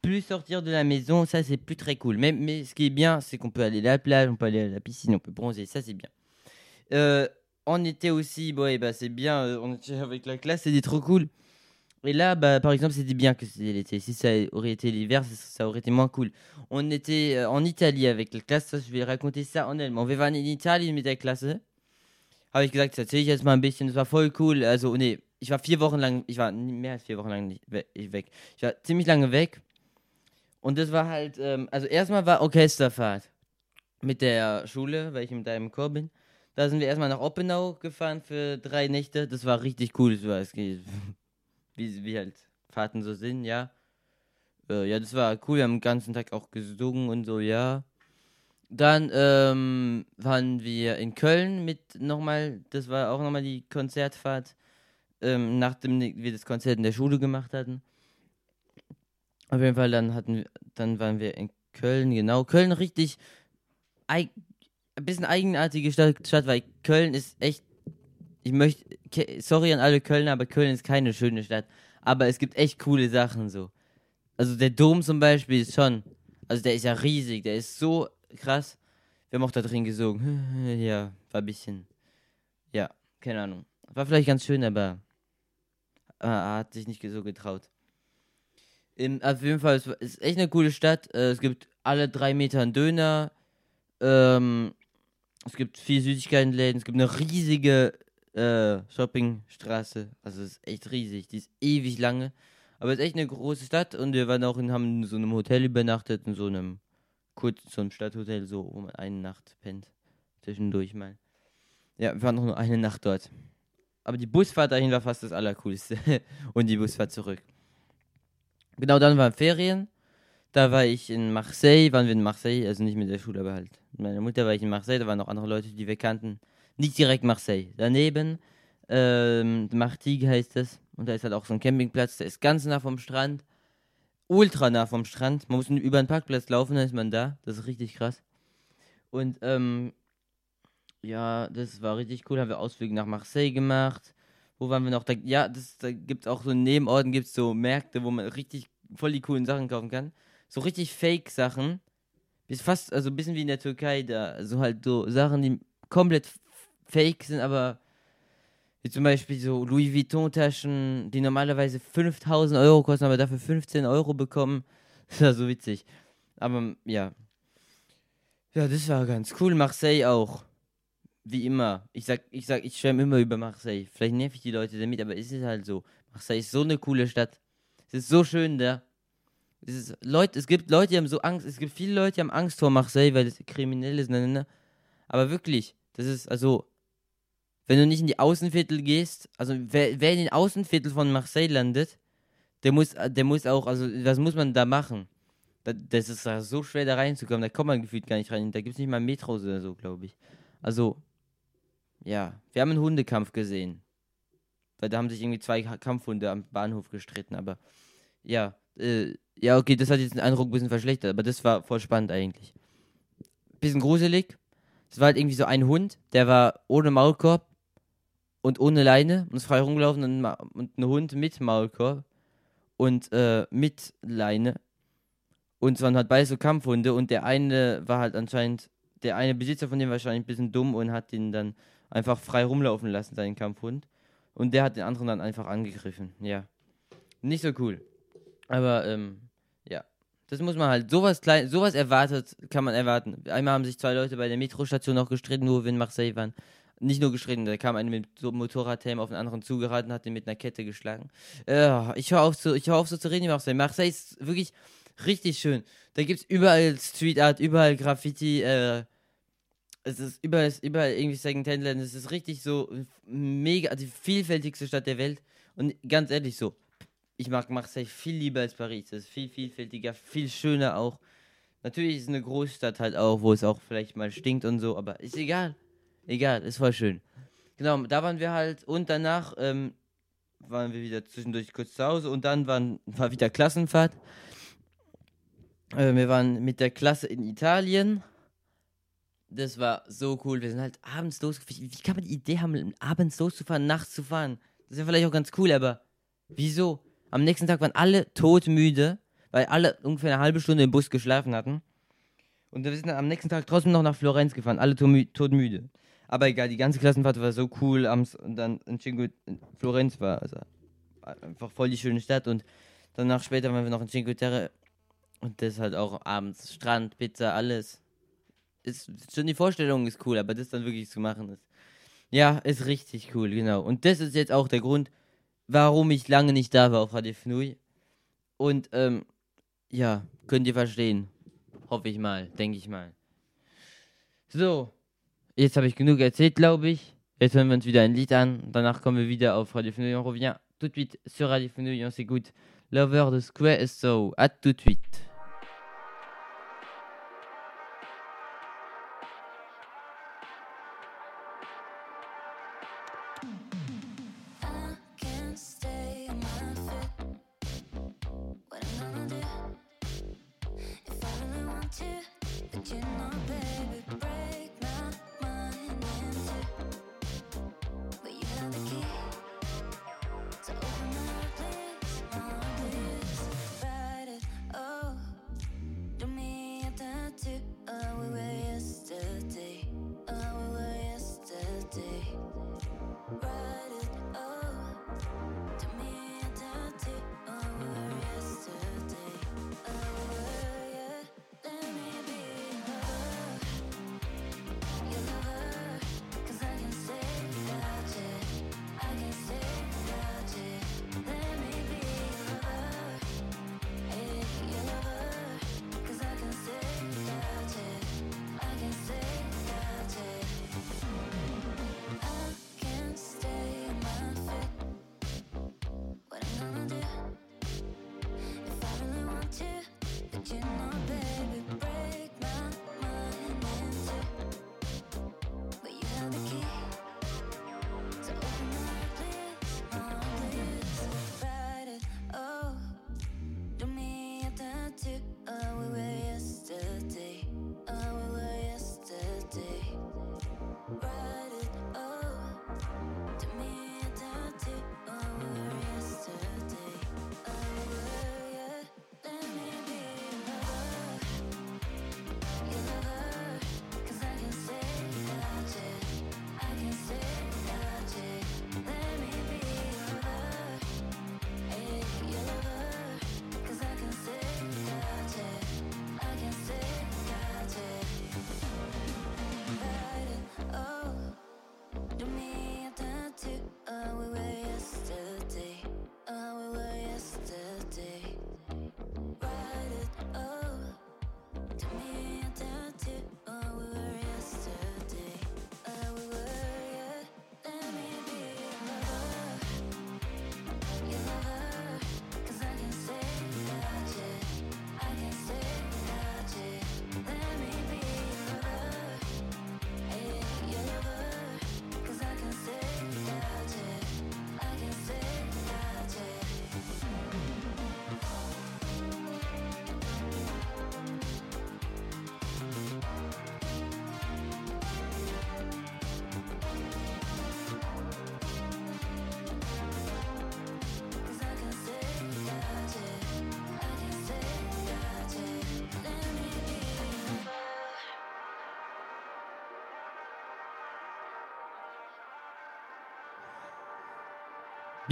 plus sortir de la maison, ça c'est plus très cool. Mais, mais ce qui est bien, c'est qu'on peut aller à la plage, on peut aller à la piscine, on peut bronzer, ça c'est bien. Euh, en été aussi, bon, et bah, c'est bien, euh, on était avec la classe, c'était trop cool. Et là, bah, par exemple, c'était bien que c'était l'été. Si ça aurait été l'hiver, ça, ça aurait été moins cool. On était euh, en Italie avec la Klasse, ça, je vais raconter ça en allemand. Wir waren in Italien mit der Klasse. Habe ich gesagt, erzähle ich jetzt mal ein bisschen. Das war voll cool. Also, nee, ich war vier Wochen lang, ich war mehr als vier Wochen lang weg. Ich war ziemlich lange weg. Und das war halt, ähm, also erstmal war Orchesterfahrt mit der Schule, weil ich mit einem Chor bin. Da sind wir erstmal nach Oppenau gefahren für drei Nächte. Das war richtig cool. Das es geht, wie, wie halt Fahrten so sind, ja. Äh, ja, das war cool. Wir haben den ganzen Tag auch gesungen und so, ja. Dann ähm, waren wir in Köln mit nochmal, das war auch nochmal die Konzertfahrt, ähm, nachdem wir das Konzert in der Schule gemacht hatten. Auf jeden Fall, dann hatten dann waren wir in Köln, genau. Köln richtig ein bisschen eigenartige Stadt, weil Köln ist echt. Ich möchte. Sorry an alle Kölner, aber Köln ist keine schöne Stadt. Aber es gibt echt coole Sachen so. Also der Dom zum Beispiel ist schon. Also der ist ja riesig, der ist so krass. Wir haben auch da drin gesungen. Ja, war ein bisschen. Ja, keine Ahnung. War vielleicht ganz schön, aber äh, hat sich nicht so getraut. In, auf jeden Fall, es ist echt eine coole Stadt. Äh, es gibt alle drei Meter einen Döner. Ähm, es gibt vier Süßigkeitenläden. Es gibt eine riesige äh, Shoppingstraße. Also es ist echt riesig. Die ist ewig lange. Aber es ist echt eine große Stadt und wir waren auch in, haben in so einem Hotel übernachtet, in so einem kurz so einem Stadthotel, so man eine Nacht pennt. Zwischendurch mal. Ja, wir waren noch nur eine Nacht dort. Aber die Busfahrt dahin war fast das Allercoolste. und die Busfahrt zurück. Genau, dann waren Ferien. Da war ich in Marseille, waren wir in Marseille, also nicht mit der Schule, aber halt. Mit meiner Mutter war ich in Marseille, da waren noch andere Leute, die wir kannten. Nicht direkt Marseille. Daneben, ähm, Martigues heißt es. Und da ist halt auch so ein Campingplatz, der ist ganz nah vom Strand. Ultra nah vom Strand. Man muss über einen Parkplatz laufen, dann ist man da. Das ist richtig krass. Und, ähm, ja, das war richtig cool. Haben wir Ausflüge nach Marseille gemacht. Wo waren wir noch? Da, ja, das, da gibt es auch so in Nebenorten gibt's so Märkte, wo man richtig voll die coolen Sachen kaufen kann. So richtig Fake-Sachen. Ist fast, also ein bisschen wie in der Türkei da. So halt so Sachen, die komplett fake sind, aber wie zum Beispiel so Louis Vuitton-Taschen, die normalerweise 5000 Euro kosten, aber dafür 15 Euro bekommen. Das war so witzig. Aber ja. Ja, das war ganz cool. Marseille auch. Wie immer. Ich sag, ich sag, ich schwärme immer über Marseille. Vielleicht nerv ich die Leute damit, aber es ist halt so. Marseille ist so eine coole Stadt. Es ist so schön da. Es, ist, Leute, es gibt Leute, die haben so Angst. Es gibt viele Leute, die haben Angst vor Marseille, weil es kriminell ist. Ne, ne, ne. Aber wirklich, das ist, also, wenn du nicht in die Außenviertel gehst, also wer, wer in den Außenviertel von Marseille landet, der muss, der muss auch, also was muss man da machen? Da, das ist so schwer da reinzukommen, da kommt man gefühlt gar nicht rein. Da gibt es nicht mal Metros oder so, glaube ich. Also, ja, wir haben einen Hundekampf gesehen. Weil da haben sich irgendwie zwei Kampfhunde am Bahnhof gestritten, aber ja, äh, ja, okay, das hat jetzt den Eindruck ein bisschen verschlechtert, aber das war voll spannend eigentlich. Bisschen gruselig. Es war halt irgendwie so ein Hund, der war ohne Maulkorb und ohne Leine und ist frei rumgelaufen und, und ein Hund mit Maulkorb und äh, mit Leine. Und es waren halt beide so Kampfhunde und der eine war halt anscheinend, der eine Besitzer von dem wahrscheinlich ein bisschen dumm und hat den dann einfach frei rumlaufen lassen, seinen Kampfhund. Und der hat den anderen dann einfach angegriffen. Ja. Nicht so cool. Aber, ähm, ja. Das muss man halt, sowas klein, sowas erwartet, kann man erwarten. Einmal haben sich zwei Leute bei der Metrostation noch gestritten, wir in Marseille waren. Nicht nur gestritten, da kam einer mit so Motorradhelm auf den anderen zugeraten, hat den mit einer Kette geschlagen. Äh, ich höre auf, so, hör auf so zu reden Marseille. Marseille ist wirklich richtig schön. Da gibt es überall Street Art, überall Graffiti, äh, es ist überall, überall irgendwie Second-Hand-Läden. Es ist richtig so mega, also die vielfältigste Stadt der Welt. Und ganz ehrlich so, ich mag Marseille viel lieber als Paris. Das ist viel vielfältiger, viel schöner auch. Natürlich ist es eine Großstadt halt auch, wo es auch vielleicht mal stinkt und so, aber ist egal. Egal, ist voll schön. Genau, da waren wir halt und danach ähm, waren wir wieder zwischendurch kurz zu Hause und dann waren, war wieder Klassenfahrt. Äh, wir waren mit der Klasse in Italien. Das war so cool. Wir sind halt abends losgefahren. Wie wie kann man die Idee haben, abends loszufahren, nachts zu fahren? Das ist ja vielleicht auch ganz cool, aber wieso? Am nächsten Tag waren alle todmüde, weil alle ungefähr eine halbe Stunde im Bus geschlafen hatten. Und wir sind dann am nächsten Tag trotzdem noch nach Florenz gefahren, alle todmü- todmüde. Aber egal, die ganze Klassenfahrt war so cool. Abends und dann in Cinque in Florenz war also einfach voll die schöne Stadt. Und danach später waren wir noch in Cinque Terre. Und das halt auch abends Strand, Pizza, alles. Ist schon die Vorstellung ist cool, aber das dann wirklich zu machen ist. Ja, ist richtig cool, genau. Und das ist jetzt auch der Grund, warum ich lange nicht da war auf Radio Fnui. Und ähm, ja, könnt ihr verstehen. Hoffe ich mal, denke ich mal. So, jetzt habe ich genug erzählt, glaube ich. Jetzt hören wir uns wieder ein Lied an. Danach kommen wir wieder auf Radio Fnui. On revient tout de suite sur Radio Fnui. On s'écoute Lover de Square So. À tout de suite.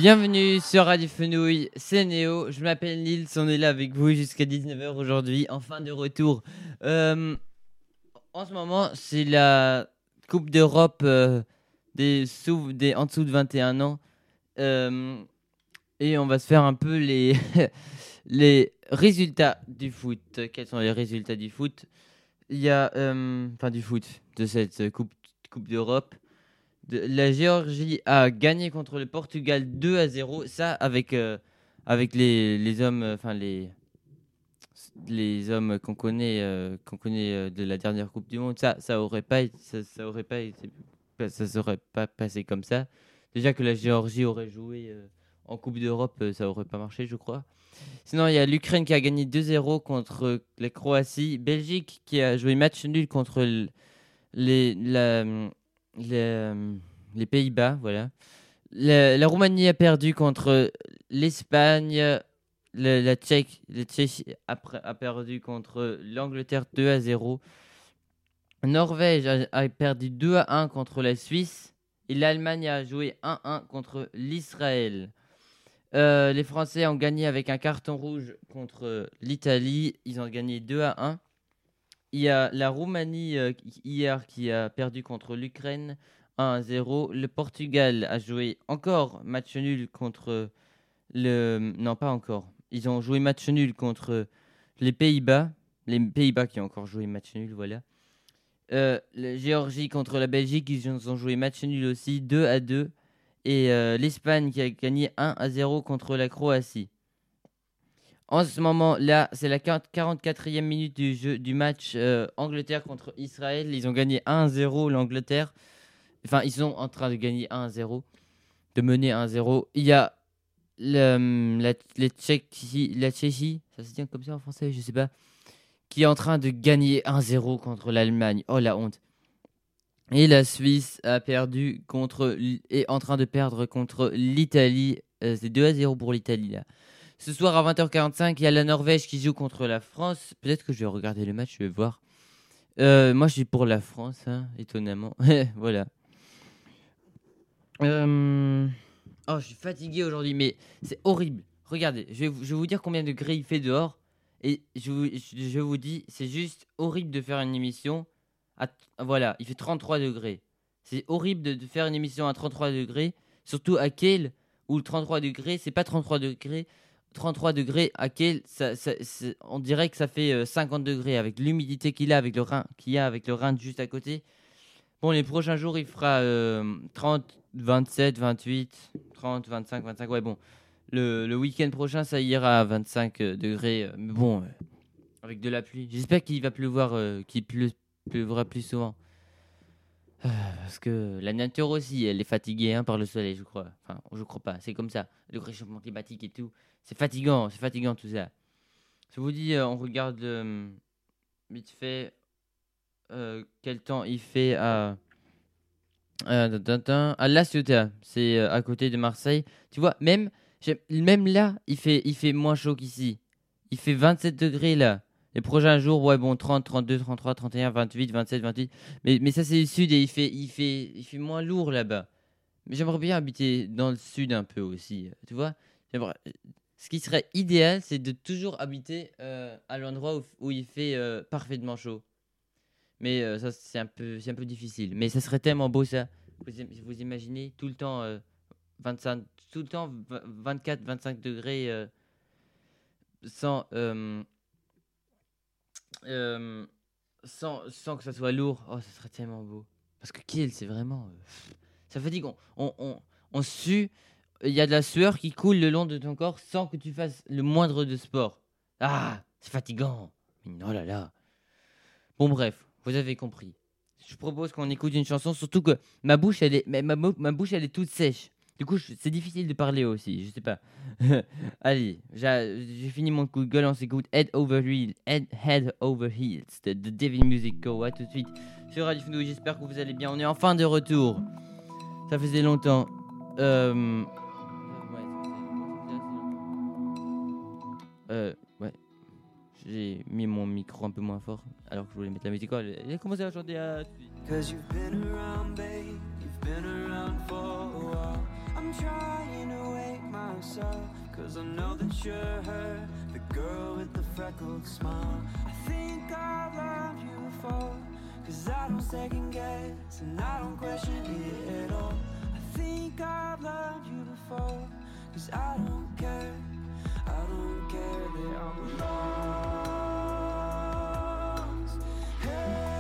Bienvenue sur Radio Fenouille, c'est Néo, je m'appelle Nils, on est là avec vous jusqu'à 19h aujourd'hui, enfin de retour. Euh, en ce moment, c'est la Coupe d'Europe euh, des, sous, des en dessous de 21 ans. Euh, et on va se faire un peu les, les résultats du foot. Quels sont les résultats du foot? Il y a, enfin du foot, de cette Coupe, coupe d'Europe. La Géorgie a gagné contre le Portugal 2 à 0. Ça, avec, euh, avec les, les hommes, euh, enfin les, les hommes qu'on connaît, euh, connaît de la dernière Coupe du Monde, ça, ça aurait pas, ça, aurait pas ça serait pas passé comme ça. Déjà que la Géorgie aurait joué en Coupe d'Europe, ça aurait pas marché, je crois. Sinon, il y a l'Ukraine qui a gagné 2-0 contre la Croatie, Belgique qui a joué match nul contre les, la, les, Pays-Bas, voilà. La, Roumanie a perdu contre l'Espagne. Le- la Tchèque, la a, perdu contre l'Angleterre 2 à 0. Norvège a, a perdu 2 à 1 contre la Suisse. Et l'Allemagne a joué 1-1 contre l'Israël. Euh, les Français ont gagné avec un carton rouge contre l'Italie. Ils ont gagné 2 à 1. Il y a la Roumanie euh, hier qui a perdu contre l'Ukraine 1 à 0. Le Portugal a joué encore match nul contre le. Non, pas encore. Ils ont joué match nul contre les Pays-Bas. Les Pays-Bas qui ont encore joué match nul, voilà. Euh, la Géorgie contre la Belgique, ils ont joué match nul aussi, 2 à 2. Et euh, l'Espagne qui a gagné 1 à 0 contre la Croatie. En ce moment là, c'est la 40 44e minute du, jeu, du match euh, Angleterre contre Israël. Ils ont gagné 1 à 0 l'Angleterre. Enfin, ils sont en train de gagner 1 à 0, de mener 1 à 0. Il y a le, la, les la Tchéquie, ça se dit comme ça en français, je sais pas, qui est en train de gagner 1-0 contre l'Allemagne. Oh la honte. Et la Suisse a perdu contre est en train de perdre contre l'Italie. Euh, c'est 2 à 0 pour l'Italie là. Ce soir à 20h45, il y a la Norvège qui joue contre la France. Peut-être que je vais regarder le match, je vais voir. Euh, moi, je suis pour la France, hein, étonnamment. voilà. Euh, Oh, je suis fatigué aujourd'hui, mais c'est horrible. Regardez, je vais, vous, dire combien de degrés il fait dehors. Et je vous, je, je vous dis, c'est juste horrible de faire une émission. À, voilà, il fait 33 degrés. C'est horrible de, de faire une émission à 33 degrés. Surtout à Kiel, où le 33 degrés, c'est pas 33 degrés. 33 degrés à on dirait que ça fait euh, 50 degrés avec l'humidité qu'il a avec le Rhin, qu'il y a avec le Rhin juste à côté. Bon, les prochains jours, il fera euh, 30, 27, 28, 30, 25, 25. Ouais, bon. Le, le week-end prochain, ça ira à 25 euh, degrés. euh, Mais bon, euh, avec de la pluie. J'espère qu'il va pleuvoir, euh, qu'il pleu- pleuvra plus souvent. Parce que la nature aussi, elle est fatiguée hein, par le soleil, je crois. Enfin, je crois pas. C'est comme ça. Le réchauffement climatique et tout. C'est fatigant, c'est fatigant tout ça. Je vous dis, euh, on regarde euh, vite fait euh, quel temps il fait à. À La Ciotat, c'est euh, à côté de Marseille. Tu vois, même, même là, il fait, il fait moins chaud qu'ici. Il fait 27 degrés là. Les prochains jours, ouais, bon, 30, 32, 33, 31, 28, 27, 28. Mais, ça, c'est le sud et il fait, il fait, il fait moins lourd là-bas. Mais j'aimerais bien habiter dans le sud un peu aussi. Tu vois Ce qui serait idéal, c'est de toujours habiter euh, à l'endroit où, il fait euh, parfaitement chaud. Mais euh, ça, c'est un, peu, un peu difficile. Mais ça serait tellement beau ça. Vous, vous imaginez tout le temps, euh, 25, tout le temps 24, 25 degrés sans, euh, sans, sans que ça soit lourd. Oh, ça serait tellement beau. Parce que Kiel, c'est vraiment. euh, ça fatigue. On, on, on, on sue. Il y a de la sueur qui coule le long de ton corps sans que tu fasses le moindre de sport. Ah, c'est fatigant. Oh là là. Bon, bref, vous avez compris. Je propose qu'on écoute une chanson, surtout que ma bouche, elle est, ma, ma bouche, elle est toute sèche. Du coup, c'est difficile de parler aussi, je sais pas. Allez, j'ai j'ai fini mon coup de gueule, on s'écoute Head Over Heels, Head, Head Over Heels de Devil Music Go. À tout de suite sur Radio Fenouil, j'espère que vous allez bien. On est enfin de retour. Ça faisait longtemps. Euh... longtemps. Euh, ouais. J'ai mis mon micro un peu moins fort alors que je voulais mettre la musique. A commencé à chanter à... Cause you've been around, babe. You've been around for a while. I'm trying to wake myself, cause I know that you're her, the girl with the freckled smile. I think I've loved you before, cause I don't second guess and I don't question it at all. I think I've loved you before, cause I don't care, I don't care that I'm lost. Head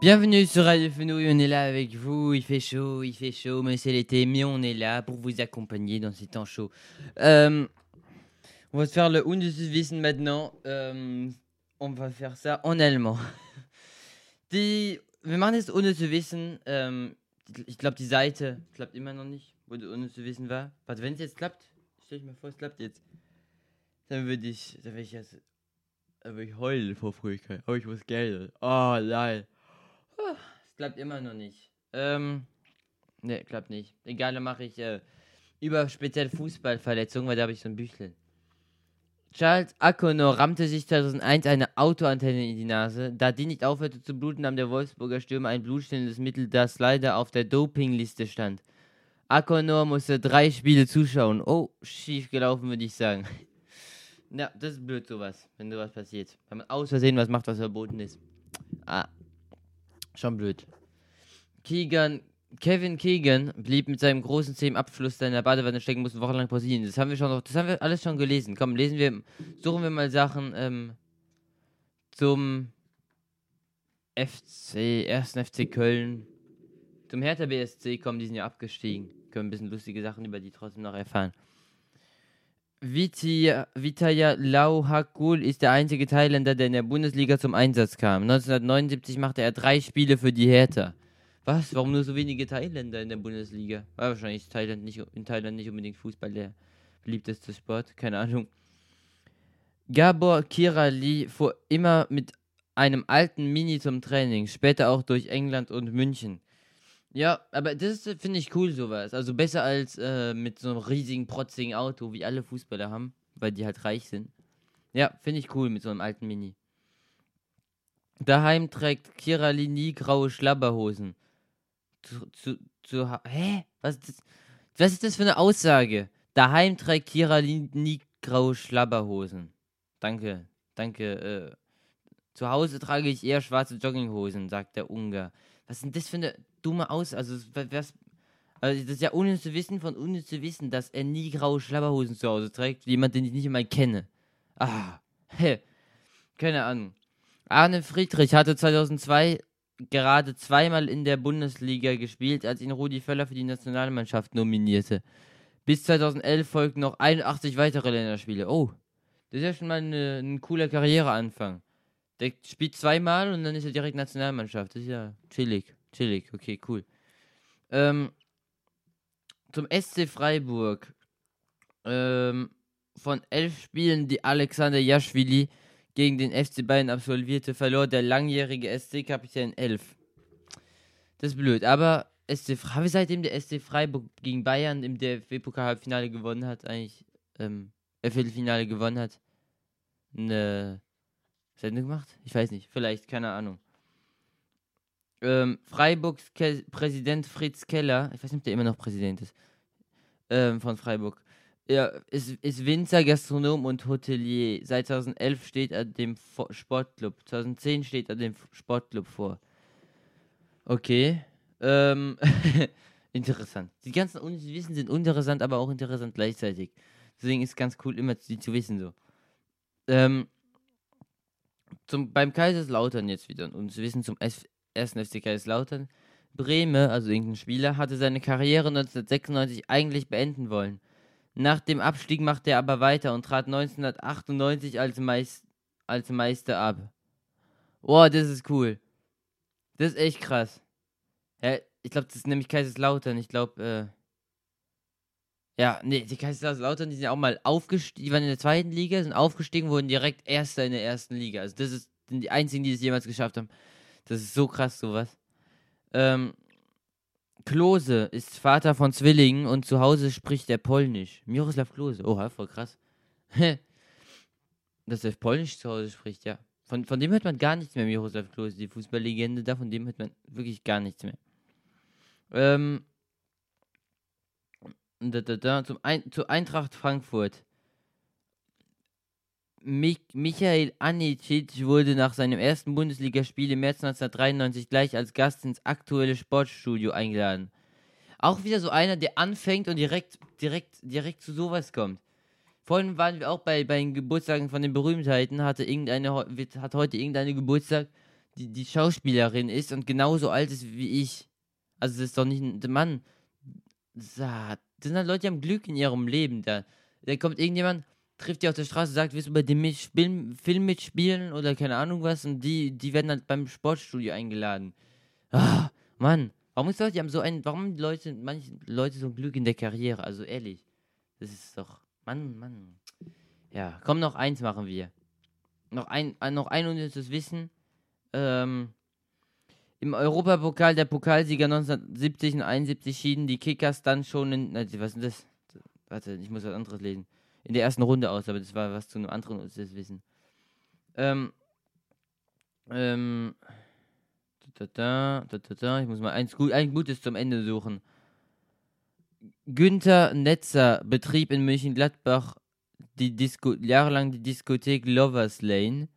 Bienvenue sur Radio Fenouil, on est là avec vous, il fait chaud, il fait chaud, mais c'est l'été, mais on est là pour vous accompagner dans ces temps chauds. Euh, on va se faire le Wissen maintenant, euh, on va faire ça en allemand. Die, wir machen jetzt Wissen, ähm, ich glaube die Seite klappt immer noch nicht, wo Wissen war. Warte, wenn es jetzt klappt, stell ich mir vor, es klappt jetzt. Dann würde ich, dann würde ich jetzt, dann würde ich heulen vor Fröhlichkeit, aber ich muss Geld. Oh, nein. Es klappt immer noch nicht. Ähm, ne, klappt nicht. Egal, dann mache ich äh, über speziell Fußballverletzungen, weil da habe ich so ein Büchlein. Charles Akonor rammte sich 2001 eine Autoantenne in die Nase. Da die nicht aufhörte zu bluten, nahm der Wolfsburger Stürmer ein blutstillendes Mittel, das leider auf der Dopingliste stand. Akonor musste drei Spiele zuschauen. Oh, schief gelaufen, würde ich sagen. Ja, das ist blöd sowas, wenn sowas passiert. Wenn man aus Versehen was macht, was verboten ist. Ah, schon blöd. Keegan, Kevin Keegan blieb mit seinem großen Zeh im Abfluss der in Badewanne stecken, musste wochenlang pausieren. Das haben wir schon noch, das haben wir alles schon gelesen. Komm, lesen wir, suchen wir mal Sachen ähm, zum FC, ersten FC Köln. Zum Hertha BSC kommen, die sind ja abgestiegen. Können ein bisschen lustige Sachen über die trotzdem noch erfahren. Vitaya, Vitaya Lauhakul ist der einzige Thailänder, der in der Bundesliga zum Einsatz kam. 1979 machte er drei Spiele für die Hertha. Was? Warum nur so wenige Thailänder in der Bundesliga? War wahrscheinlich Thailand nicht, in Thailand nicht unbedingt Fußball der beliebteste Sport. Keine Ahnung. Gabor Kirali fuhr immer mit einem alten Mini zum Training, später auch durch England und München. Ja, aber das finde ich cool, sowas. Also besser als äh, mit so einem riesigen, protzigen Auto, wie alle Fußballer haben, weil die halt reich sind. Ja, finde ich cool mit so einem alten Mini. Daheim trägt Kirali nie graue Schlabberhosen. zu, zu, zu Hä? Was ist, das, was ist das für eine Aussage? Daheim trägt Kira nie, nie graue Schlabberhosen. Danke, danke. Äh, zu Hause trage ich eher schwarze Jogginghosen, sagt der Ungar. Was ist denn das für eine dumme Aussage? Also, was, also das ist ja unnütz zu wissen von unnütz zu wissen, dass er nie graue Schlabberhosen zu Hause trägt. Jemand, den ich nicht einmal kenne. Ah, hä. Keine Ahnung. Arne Friedrich hatte 2002 gerade zweimal in der Bundesliga gespielt, als ihn Rudi Völler für die Nationalmannschaft nominierte. Bis 2011 folgten noch 81 weitere Länderspiele. Oh, das ist ja schon mal ein cooler Karriereanfang. Der spielt zweimal und dann ist er direkt Nationalmannschaft. Das ist ja chillig. Chillig, okay, cool. Ähm, zum SC Freiburg. Ähm, von elf Spielen, die Alexander Jaschwili gegen den FC Bayern absolvierte, verlor der langjährige SC-Kapitän 11. Das ist blöd, aber SC habe seitdem der SC Freiburg gegen Bayern im DFB-Pokal-Halbfinale gewonnen hat, eigentlich, ähm, äh, Viertelfinale gewonnen hat, eine Sendung gemacht? Ich weiß nicht, vielleicht, keine Ahnung. Ähm, Freiburgs Ke Präsident Fritz Keller, ich weiß nicht, ob der immer noch Präsident ist, ähm, von Freiburg, er ist, ist Winzer, Gastronom und Hotelier. Seit 2011 steht er dem Fo- Sportclub. 2010 steht er dem Sportclub vor. Okay. Ähm, interessant. Die ganzen Wissen sind uninteressant, aber auch interessant gleichzeitig. Deswegen ist ganz cool, immer die zu wissen so. Ähm, zum, beim Kaiserslautern jetzt wieder und zu wissen zum F, ersten FC Kaiserslautern. Breme, also irgendein Spieler, hatte seine Karriere 1996 eigentlich beenden wollen. Nach dem Abstieg machte er aber weiter und trat 1998 als, Meis als Meister ab. Boah, das ist cool. Das ist echt krass. Ja, ich glaube, das ist nämlich Kaiserslautern. Ich glaube, äh. Ja, nee, die Kaiserslautern, die sind auch mal aufgestiegen, die waren in der zweiten Liga, sind aufgestiegen, wurden direkt Erster in der ersten Liga. Also das ist sind die einzigen, die es jemals geschafft haben. Das ist so krass, sowas. Ähm, Klose ist Vater von Zwillingen und zu Hause spricht er Polnisch. Miroslav Klose. Oha, voll krass. Dass er Polnisch zu Hause spricht, ja. Von, von dem hört man gar nichts mehr, Miroslav Klose, die Fußballlegende da, von dem hört man wirklich gar nichts mehr. Ähm, da, da, da, zum Ein, zu Eintracht Frankfurt. Mich, Michael Anicic wurde nach seinem ersten Bundesligaspiel im März 1993 gleich als Gast ins aktuelle Sportstudio eingeladen. Auch wieder so einer, der anfängt und direkt, direkt, direkt zu sowas kommt. Vorhin waren wir auch bei, bei den Geburtstagen von den Berühmtheiten, hatte irgendeine, hat heute irgendeine Geburtstag, die, die Schauspielerin ist und genauso alt ist wie ich. Also das ist doch nicht ein Mann. Das sind halt Leute, die haben Glück in ihrem Leben. Da, da kommt irgendjemand, trifft die auf der Straße, sagt, willst du bei dem Film, mitspielen oder keine Ahnung was und die, die werden halt beim Sportstudio eingeladen. Ah, Mann, warum ist Leute, haben so ein, warum Leute, manche Leute so ein Glück in der Karriere? Also ehrlich, das ist doch, Mann, Mann. Ja, komm, noch eins machen wir. Noch ein, ein noch ein unnützes Wissen. Ähm, Im Europapokal der Pokalsieger 1970 und 71 schieden die Kickers dann schon in, was ist das? Warte, ich muss was anderes lesen in der ersten Runde aus, aber das war was zu einem anderen unnützes Wissen. Ähm, ähm, da, da, da, da, da, ich muss mal eins gut, ein gutes zum Ende suchen. Günther Netzer betrieb in Disco, jahrelang die Diskothek Lovers Lane.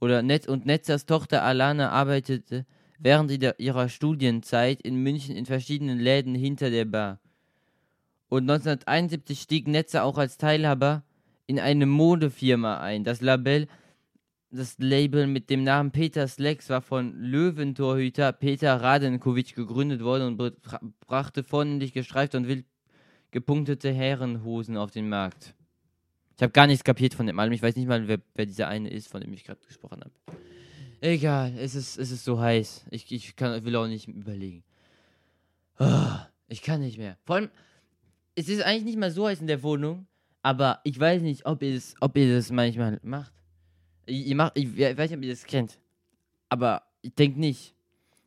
Oder Netz und Netzers Tochter Alana arbeitete während ihrer Studienzeit in München in verschiedenen Läden hinter der Bar. Und 1971 stieg Netzer auch als Teilhaber in eine Modefirma ein. Das Label, das Label mit dem Namen Peter Slacks war von Löwentorhüter Peter Radenkovic gegründet worden und bra- brachte vornehmlich gestreifte und wild gepunktete Herrenhosen auf den Markt. Ich habe gar nichts kapiert von dem Album. Ich weiß nicht mal, wer, wer dieser eine ist, von dem ich gerade gesprochen habe. Egal, es ist, es ist so heiß. Ich, ich kann, will auch nicht überlegen. Ah, ich kann nicht mehr. Vor allem, es ist eigentlich nicht mal so heiß in der Wohnung, aber ich weiß nicht, ob ihr das, ob ihr das manchmal macht. Ihr ihr macht, ich, we- weiß nicht, ob ihr das kennt, aber ich denke nicht.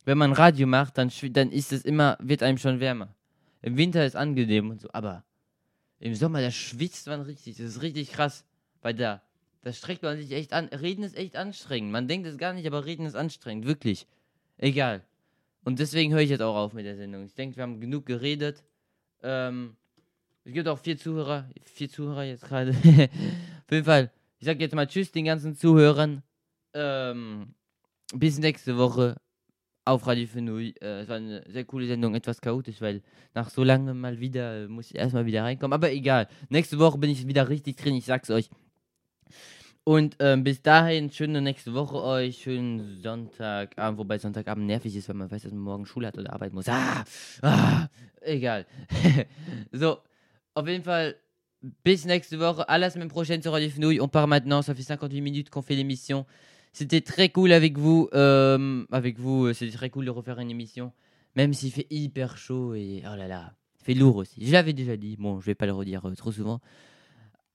Wenn man Radio macht, dann, dann ist es immer, wird einem schon wärmer. Im Winter ist angenehm und so, aber im Sommer, da schwitzt man richtig. Das ist richtig krass. Weil da, da streckt man sich echt an. Reden ist echt anstrengend. Man denkt es gar nicht, aber reden ist anstrengend. Wirklich. Egal. Und deswegen höre ich jetzt auch auf mit der Sendung. Ich denke, wir haben genug geredet. Ähm, es gibt auch vier Zuhörer. Vier Zuhörer jetzt gerade. Auf jeden Fall. Ich sage jetzt mal Tschüss den ganzen Zuhörern. Ähm, bis nächste Woche auf Radio Fenui. Äh, es war eine sehr coole Sendung, etwas chaotisch, weil nach so lange mal wieder äh, muss ich erstmal wieder reinkommen. Aber egal. Nächste Woche bin ich wieder richtig drin, ich sag's euch. Und ähm, bis dahin, schöne nächste Woche euch, schönen Sonntagabend, wobei Sonntagabend nervig ist, weil man weiß, dass man morgen Schule hat oder arbeiten muss. Ah, ah egal. so, auf jeden Fall, bis nächste Woche. À la semaine prochaine sur Radio Fenouille. On part maintenant, ça fait 58 minutes qu'on fait l'émission. C'était très cool avec vous. euh, avec vous, euh, c'était très cool de refaire une émission. Même s'il fait hyper chaud et oh là là, il fait lourd aussi. Je l'avais déjà dit, bon, je vais pas le redire euh, trop souvent.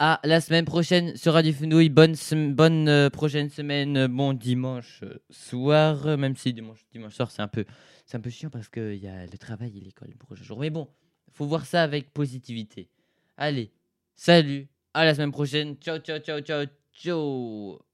À la semaine prochaine sur Radio Fenouille. Bonne, bonne prochaine semaine. Bon dimanche soir. Même si dimanche, dimanche soir, c'est un peu, un peu chiant parce qu'il y a le travail et l'école le prochain jour. Mais bon, faut voir ça avec positivité. Allez, salut. À la semaine prochaine. Ciao, ciao, ciao, ciao, ciao.